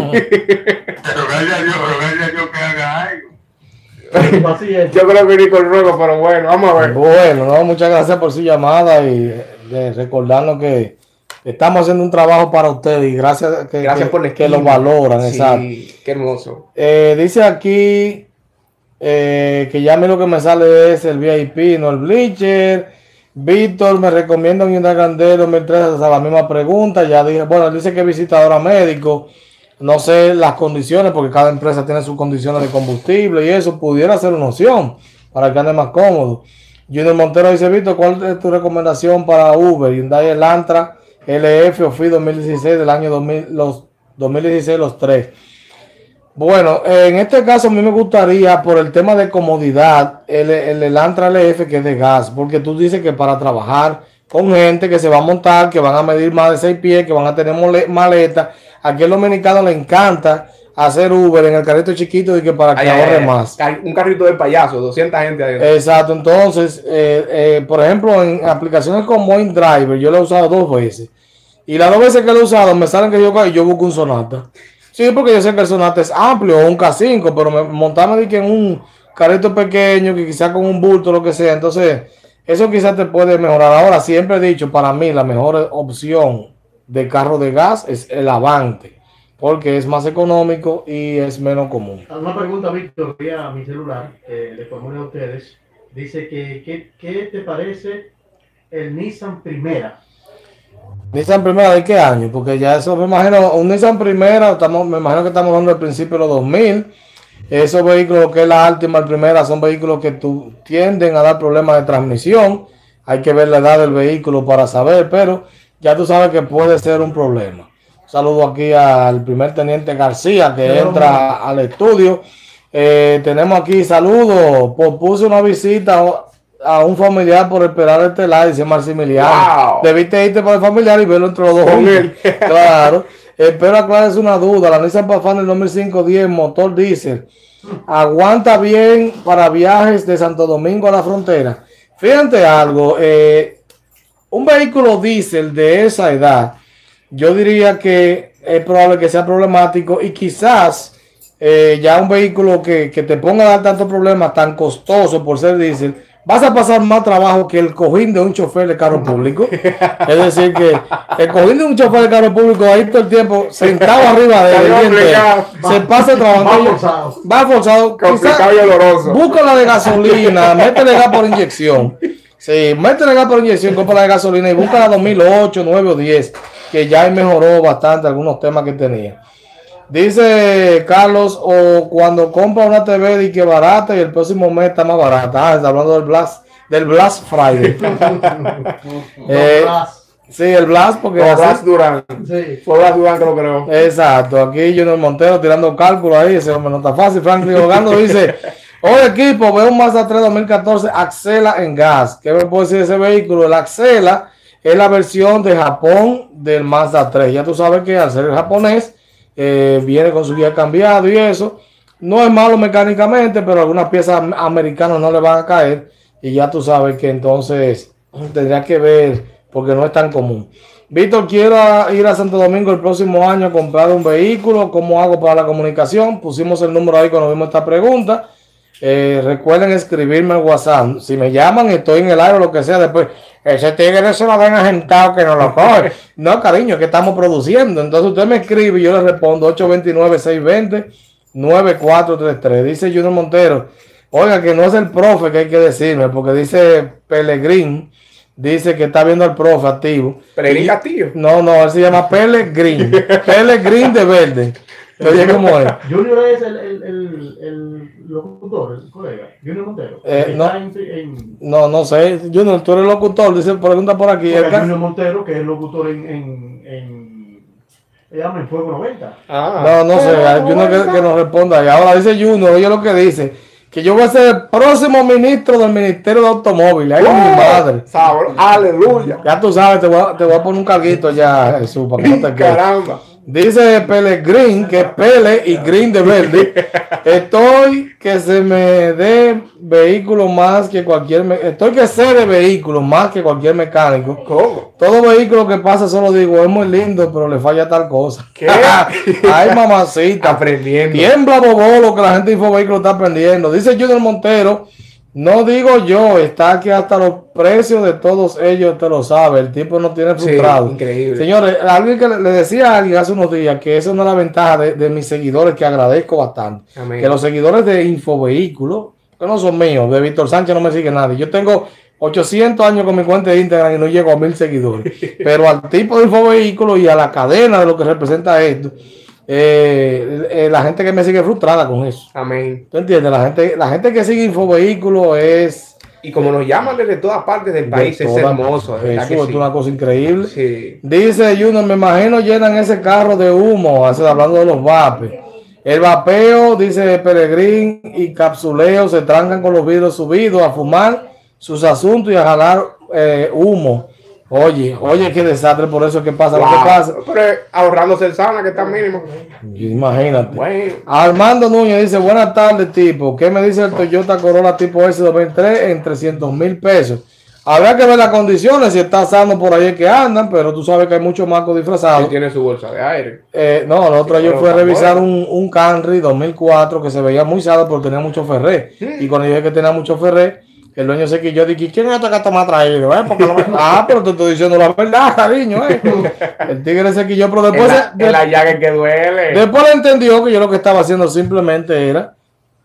[SPEAKER 8] gracias a Dios, pero gracias a Dios que haga algo.
[SPEAKER 3] Así es.
[SPEAKER 2] Yo creo que ni con ruego, pero bueno, vamos a ver.
[SPEAKER 1] Bueno, no, muchas gracias por su llamada y eh, recordarnos que estamos haciendo un trabajo para ustedes y gracias que,
[SPEAKER 2] Gracias
[SPEAKER 1] que-
[SPEAKER 2] por la
[SPEAKER 1] que lo valoran,
[SPEAKER 2] Sí,
[SPEAKER 1] exacto.
[SPEAKER 2] Qué hermoso.
[SPEAKER 1] Eh, dice aquí eh, que ya a mí lo que me sale es el VIP, no el Bleacher. Víctor me recomienda un Hyundai Grandero 2013, o sea, la misma pregunta. Ya dije, bueno, él dice que es visitador a médico. No sé las condiciones, porque cada empresa tiene sus condiciones de combustible y eso pudiera ser una opción para que ande más cómodo. Junior Montero dice, Víctor, ¿cuál es tu recomendación para Uber? Hyundai Elantra LF o FI 2016 del año 2000, los 2016, los tres. Bueno, en este caso a mí me gustaría, por el tema de comodidad, el, el Elantra LF que es de gas, porque tú dices que para trabajar con gente que se va a montar, que van a medir más de 6 pies, que van a tener maleta, aquí al dominicano le encanta hacer Uber en el carrito chiquito y que para que
[SPEAKER 2] Ay,
[SPEAKER 1] ahorre
[SPEAKER 2] ay,
[SPEAKER 1] más.
[SPEAKER 2] Un carrito de payaso, 200 gente adentro.
[SPEAKER 1] Exacto, entonces, eh, eh, por ejemplo, en aplicaciones como InDriver, yo lo he usado dos veces. Y las dos veces que lo he usado, me salen que yo, yo busco un Sonata. Sí, porque yo sé que el Sonata es amplio o un K5, pero me, montarme que en un carrito pequeño, que quizás con un bulto, lo que sea. Entonces, eso quizás te puede mejorar. Ahora, siempre he dicho, para mí, la mejor opción de carro de gas es el Avante, porque es más económico y es menos común.
[SPEAKER 3] Una pregunta, Víctor, vía mi celular, que le formule a ustedes. Dice que, ¿qué, ¿qué te parece el Nissan Primera?
[SPEAKER 1] Nissan Primera de qué año? Porque ya eso me imagino, un Nissan Primera, estamos, me imagino que estamos hablando del principio de los 2000. Esos vehículos que es la Altima Primera son vehículos que tu- tienden a dar problemas de transmisión. Hay que ver la edad del vehículo para saber, pero ya tú sabes que puede ser un problema. Un saludo aquí al primer teniente García que
[SPEAKER 3] Pero,
[SPEAKER 1] entra al estudio. Eh, tenemos aquí saludos. Puse una visita a un familiar por esperar este live, dice Maximiliano.
[SPEAKER 2] Wow.
[SPEAKER 1] Debiste irte por el familiar y verlo entre los dos.
[SPEAKER 2] Con él.
[SPEAKER 1] claro. Espero aclares una duda. La Nissan Pathfinder 2005-10, motor diésel. Aguanta bien para viajes de Santo Domingo a la frontera. Fíjate algo. eh, un vehículo diésel de esa edad, yo diría que es probable que sea problemático y quizás eh, ya un vehículo que, que te ponga a dar tantos problemas, tan costoso por ser diésel, vas a pasar más trabajo que el cojín de un chofer de carro público. es decir, que el cojín de un chofer de carro público ahí todo el tiempo sentado arriba de él, se pasa trabajando.
[SPEAKER 3] Va forzado.
[SPEAKER 1] Va forzado.
[SPEAKER 2] Complicado y oloroso.
[SPEAKER 1] Búscala de gasolina, métele gas por inyección. Sí, métele gas por inyección, compra de gasolina y busca la 2008, 9 o 10, que ya mejoró bastante algunos temas que tenía. Dice Carlos, o cuando compra una TV de que barata y el próximo mes está más barata. Ah, está hablando del Blast, del Blast Friday. Eh, sí, el Blast, porque
[SPEAKER 2] Blas Durán.
[SPEAKER 3] Sí.
[SPEAKER 2] Fue Blas Durán que lo creó.
[SPEAKER 1] Exacto, aquí Junior Montero tirando cálculos ahí, ese hombre no está fácil. Franklin Hogando dice: Hola equipo, veo un Mazda 3 2014 Axela en gas. ¿Qué me puede decir de ese vehículo? El Axela es la versión de Japón del Mazda 3. Ya tú sabes que al ser japonés, eh, viene con su guía cambiado y eso. No es malo mecánicamente, pero algunas piezas am- americanas no le van a caer. Y ya tú sabes que entonces tendría que ver, porque no es tan común. Víctor, quiero ir a Santo Domingo el próximo año a comprar un vehículo. ¿Cómo hago para la comunicación? Pusimos el número ahí cuando vimos esta pregunta. Eh, recuerden escribirme al WhatsApp. Si me llaman, estoy en el aire o lo que sea, después, ese tigre se lo ven agentado que no lo coge. no, cariño, que estamos produciendo. Entonces usted me escribe y yo le respondo 829-620-9433. Dice Junior Montero, oiga, que no es el profe que hay que decirme, porque dice Pelegrín, dice que está viendo al profe activo.
[SPEAKER 2] Pelegrín Castillo.
[SPEAKER 1] No, no, él se llama Pelegrín. Pelegrín de verde. Oye, ¿cómo es?
[SPEAKER 3] Junior es el, el, el, el locutor, el colega. Junior Montero.
[SPEAKER 1] Eh, no.
[SPEAKER 3] está en, en-
[SPEAKER 1] No, no sé. Junior, tú eres locutor. Dice, pregunta por aquí.
[SPEAKER 3] porque Junior Montero, que es locutor en. en, en llama en Fuego 90.
[SPEAKER 2] Ah.
[SPEAKER 1] No, no sé. Junior que, que nos responda. Y ahora dice Junior, oye lo que dice. Que yo voy a ser el próximo ministro del Ministerio de Automóviles. Ay, mi madre.
[SPEAKER 2] Sabro. Aleluya.
[SPEAKER 1] Ya tú sabes, te voy a, te voy a poner un carguito ya, Jesús, para que no te quedes.
[SPEAKER 2] Caramba.
[SPEAKER 1] Dice Pellegrin, que es Pele y Green de verde. Estoy que se me dé vehículo más que cualquier. me- Estoy que sé de vehículos más que cualquier mecánico.
[SPEAKER 2] ¿Cómo?
[SPEAKER 1] Todo vehículo que pasa, solo digo, es muy lindo, pero le falla tal cosa.
[SPEAKER 2] ¿Qué?
[SPEAKER 1] Ay, mamacita.
[SPEAKER 2] Aprendiendo.
[SPEAKER 1] Tiembla bobolo que la gente de Infovehículo está aprendiendo. Dice Junior Montero, no digo yo, está que hasta los precios de todos ellos te lo sabe. El tipo no tiene
[SPEAKER 2] Sí,
[SPEAKER 1] frustrado.
[SPEAKER 2] increíble.
[SPEAKER 1] Señores, alguien que le, decía a alguien hace unos días que esa es ventaja de, de mis seguidores, que agradezco bastante.
[SPEAKER 2] Amén.
[SPEAKER 1] Que los seguidores de Infovehículo, que no son míos, de Víctor Sánchez no me sigue nadie. Yo tengo 800 años con mi cuenta de Instagram y no llego a mil seguidores. Pero al tipo de Infovehículo y a la cadena de lo que representa esto, eh, eh, la gente que me sigue frustrada con eso.
[SPEAKER 2] Amén.
[SPEAKER 1] ¿Tú entiendes? La gente, la gente que sigue Infovehículo es...
[SPEAKER 2] Y como nos llaman desde todas partes del
[SPEAKER 1] de
[SPEAKER 2] país, es hermoso.
[SPEAKER 1] Eso
[SPEAKER 2] que
[SPEAKER 1] es
[SPEAKER 2] sí.
[SPEAKER 1] una cosa increíble.
[SPEAKER 2] Sí.
[SPEAKER 1] Dice Junior, me imagino llenan ese carro de humo, hablando de los vapes. El vapeo, dice Peregrín, y capsuleo se trancan con los vidrios subidos a fumar sus asuntos y a jalar eh, humo. Oye, oye, qué desastre, por eso es que pasa lo que pasa.
[SPEAKER 2] Pero ahorrándose el sauna que está mínimo.
[SPEAKER 1] Imagínate.
[SPEAKER 2] Bueno.
[SPEAKER 1] Armando Núñez dice, buenas tardes, tipo. ¿Qué me dice el Toyota Corolla tipo S 2003 en 300 mil pesos? Habrá que ver las condiciones, si está sano por ahí que andan, pero tú sabes que hay muchos marcos
[SPEAKER 2] Él
[SPEAKER 1] disfrazados.
[SPEAKER 2] tiene su bolsa de aire.
[SPEAKER 1] Eh, no, el otro yo fui a revisar un, un Camry 2004 que se veía muy sano porque tenía mucho ferré. Y cuando dije que tenía mucho ferré, el dueño se quilló dije, ¿quién es este que está más traído? eh? Porque ah, pero te estoy diciendo la verdad, cariño. eh". El tigre se quilló, pero después,
[SPEAKER 2] en, la,
[SPEAKER 1] de-
[SPEAKER 2] en la llaga que duele.
[SPEAKER 1] después le entendió que yo lo que estaba haciendo simplemente era,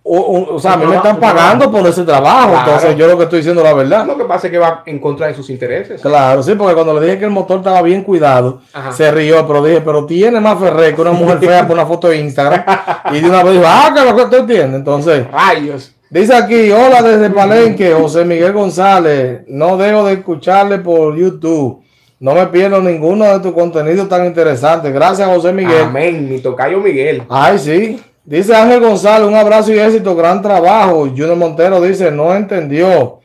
[SPEAKER 1] o, o- o sea, a mí me están pagando por ese trabajo,
[SPEAKER 2] Claro.
[SPEAKER 1] entonces yo lo que estoy diciendo es la verdad.
[SPEAKER 2] Lo que pasa es que va en contra de sus intereses.
[SPEAKER 1] Claro, sí, porque cuando le dije que el motor estaba bien cuidado,
[SPEAKER 2] Ajá.
[SPEAKER 1] se rió, pero dije, pero tiene más ferré que una mujer fea por una foto de Instagram. y de una vez dijo, ah, que lo que tú entiendes. Entonces,
[SPEAKER 2] Rayos.
[SPEAKER 1] Dice aquí, hola desde Palenque, José Miguel González, no dejo de escucharle por YouTube. No me pierdo ninguno de tus contenidos tan interesantes. Gracias, José Miguel.
[SPEAKER 2] Amén. Mi tocayo Miguel.
[SPEAKER 1] Ay, sí. Dice Ángel González, un abrazo y éxito, gran trabajo. Junior Montero dice, no entendió.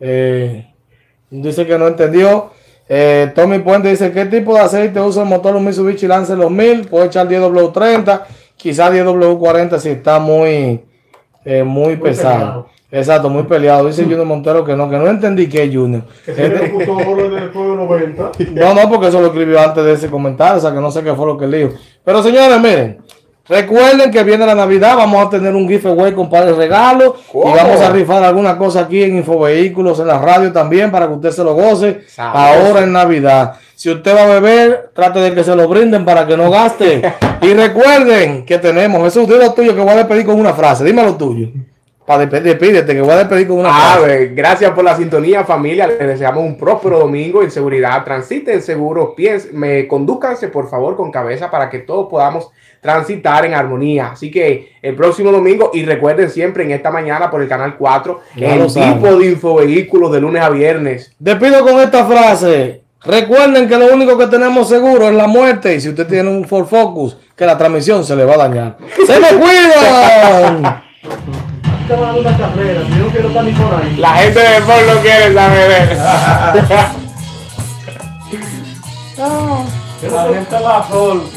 [SPEAKER 1] Eh, dice que no entendió. Eh, Tommy Puente dice, ¿qué tipo de aceite usa el motor un Mitsubishi Lancer 2000? Puede echar 10W30, quizás 10W40 si está muy, eh, muy, pesado. Exacto, muy peleado. Dice Junior Montero que no, que no entendí qué es Junior.
[SPEAKER 3] Que se le fuego 90.
[SPEAKER 1] No, no, porque eso lo escribió antes de ese comentario, o sea que no sé qué fue lo que él dijo. Pero señores, miren, recuerden que viene la Navidad, vamos a tener un giveaway con par de regalos
[SPEAKER 2] ¿Cómo?
[SPEAKER 1] y vamos a rifar alguna cosa aquí en Infovehículos, en la radio también, para que usted se lo goce
[SPEAKER 2] Sabroso.
[SPEAKER 1] ahora en Navidad. Si usted va a beber, trate de que se lo brinden para que no gaste. y recuerden que tenemos, eso es lo tuyo que voy a despedir con una frase, dime lo tuyo. Para despedir, que voy a despedir con una
[SPEAKER 2] A
[SPEAKER 1] frase.
[SPEAKER 2] ver, gracias por la sintonía, familia. Les deseamos un próspero domingo en seguridad. Transiten seguros, piensen, me conduzcanse por favor con cabeza para que todos podamos transitar en armonía. Así que el próximo domingo, y recuerden siempre en esta mañana por el canal 4,
[SPEAKER 1] Ya lo
[SPEAKER 2] el tipo de infovehículos de lunes a viernes.
[SPEAKER 1] Despido con esta frase. Recuerden que lo único que tenemos seguro es la muerte. Y si usted tiene un Ford Focus, que la transmisión se le va a dañar. ¡Se me cuidan!
[SPEAKER 3] Te van a dar una carrera, si no quiero estar ni por ahí.
[SPEAKER 2] La gente de Ford no quiere saber.
[SPEAKER 3] Que la gente la sol.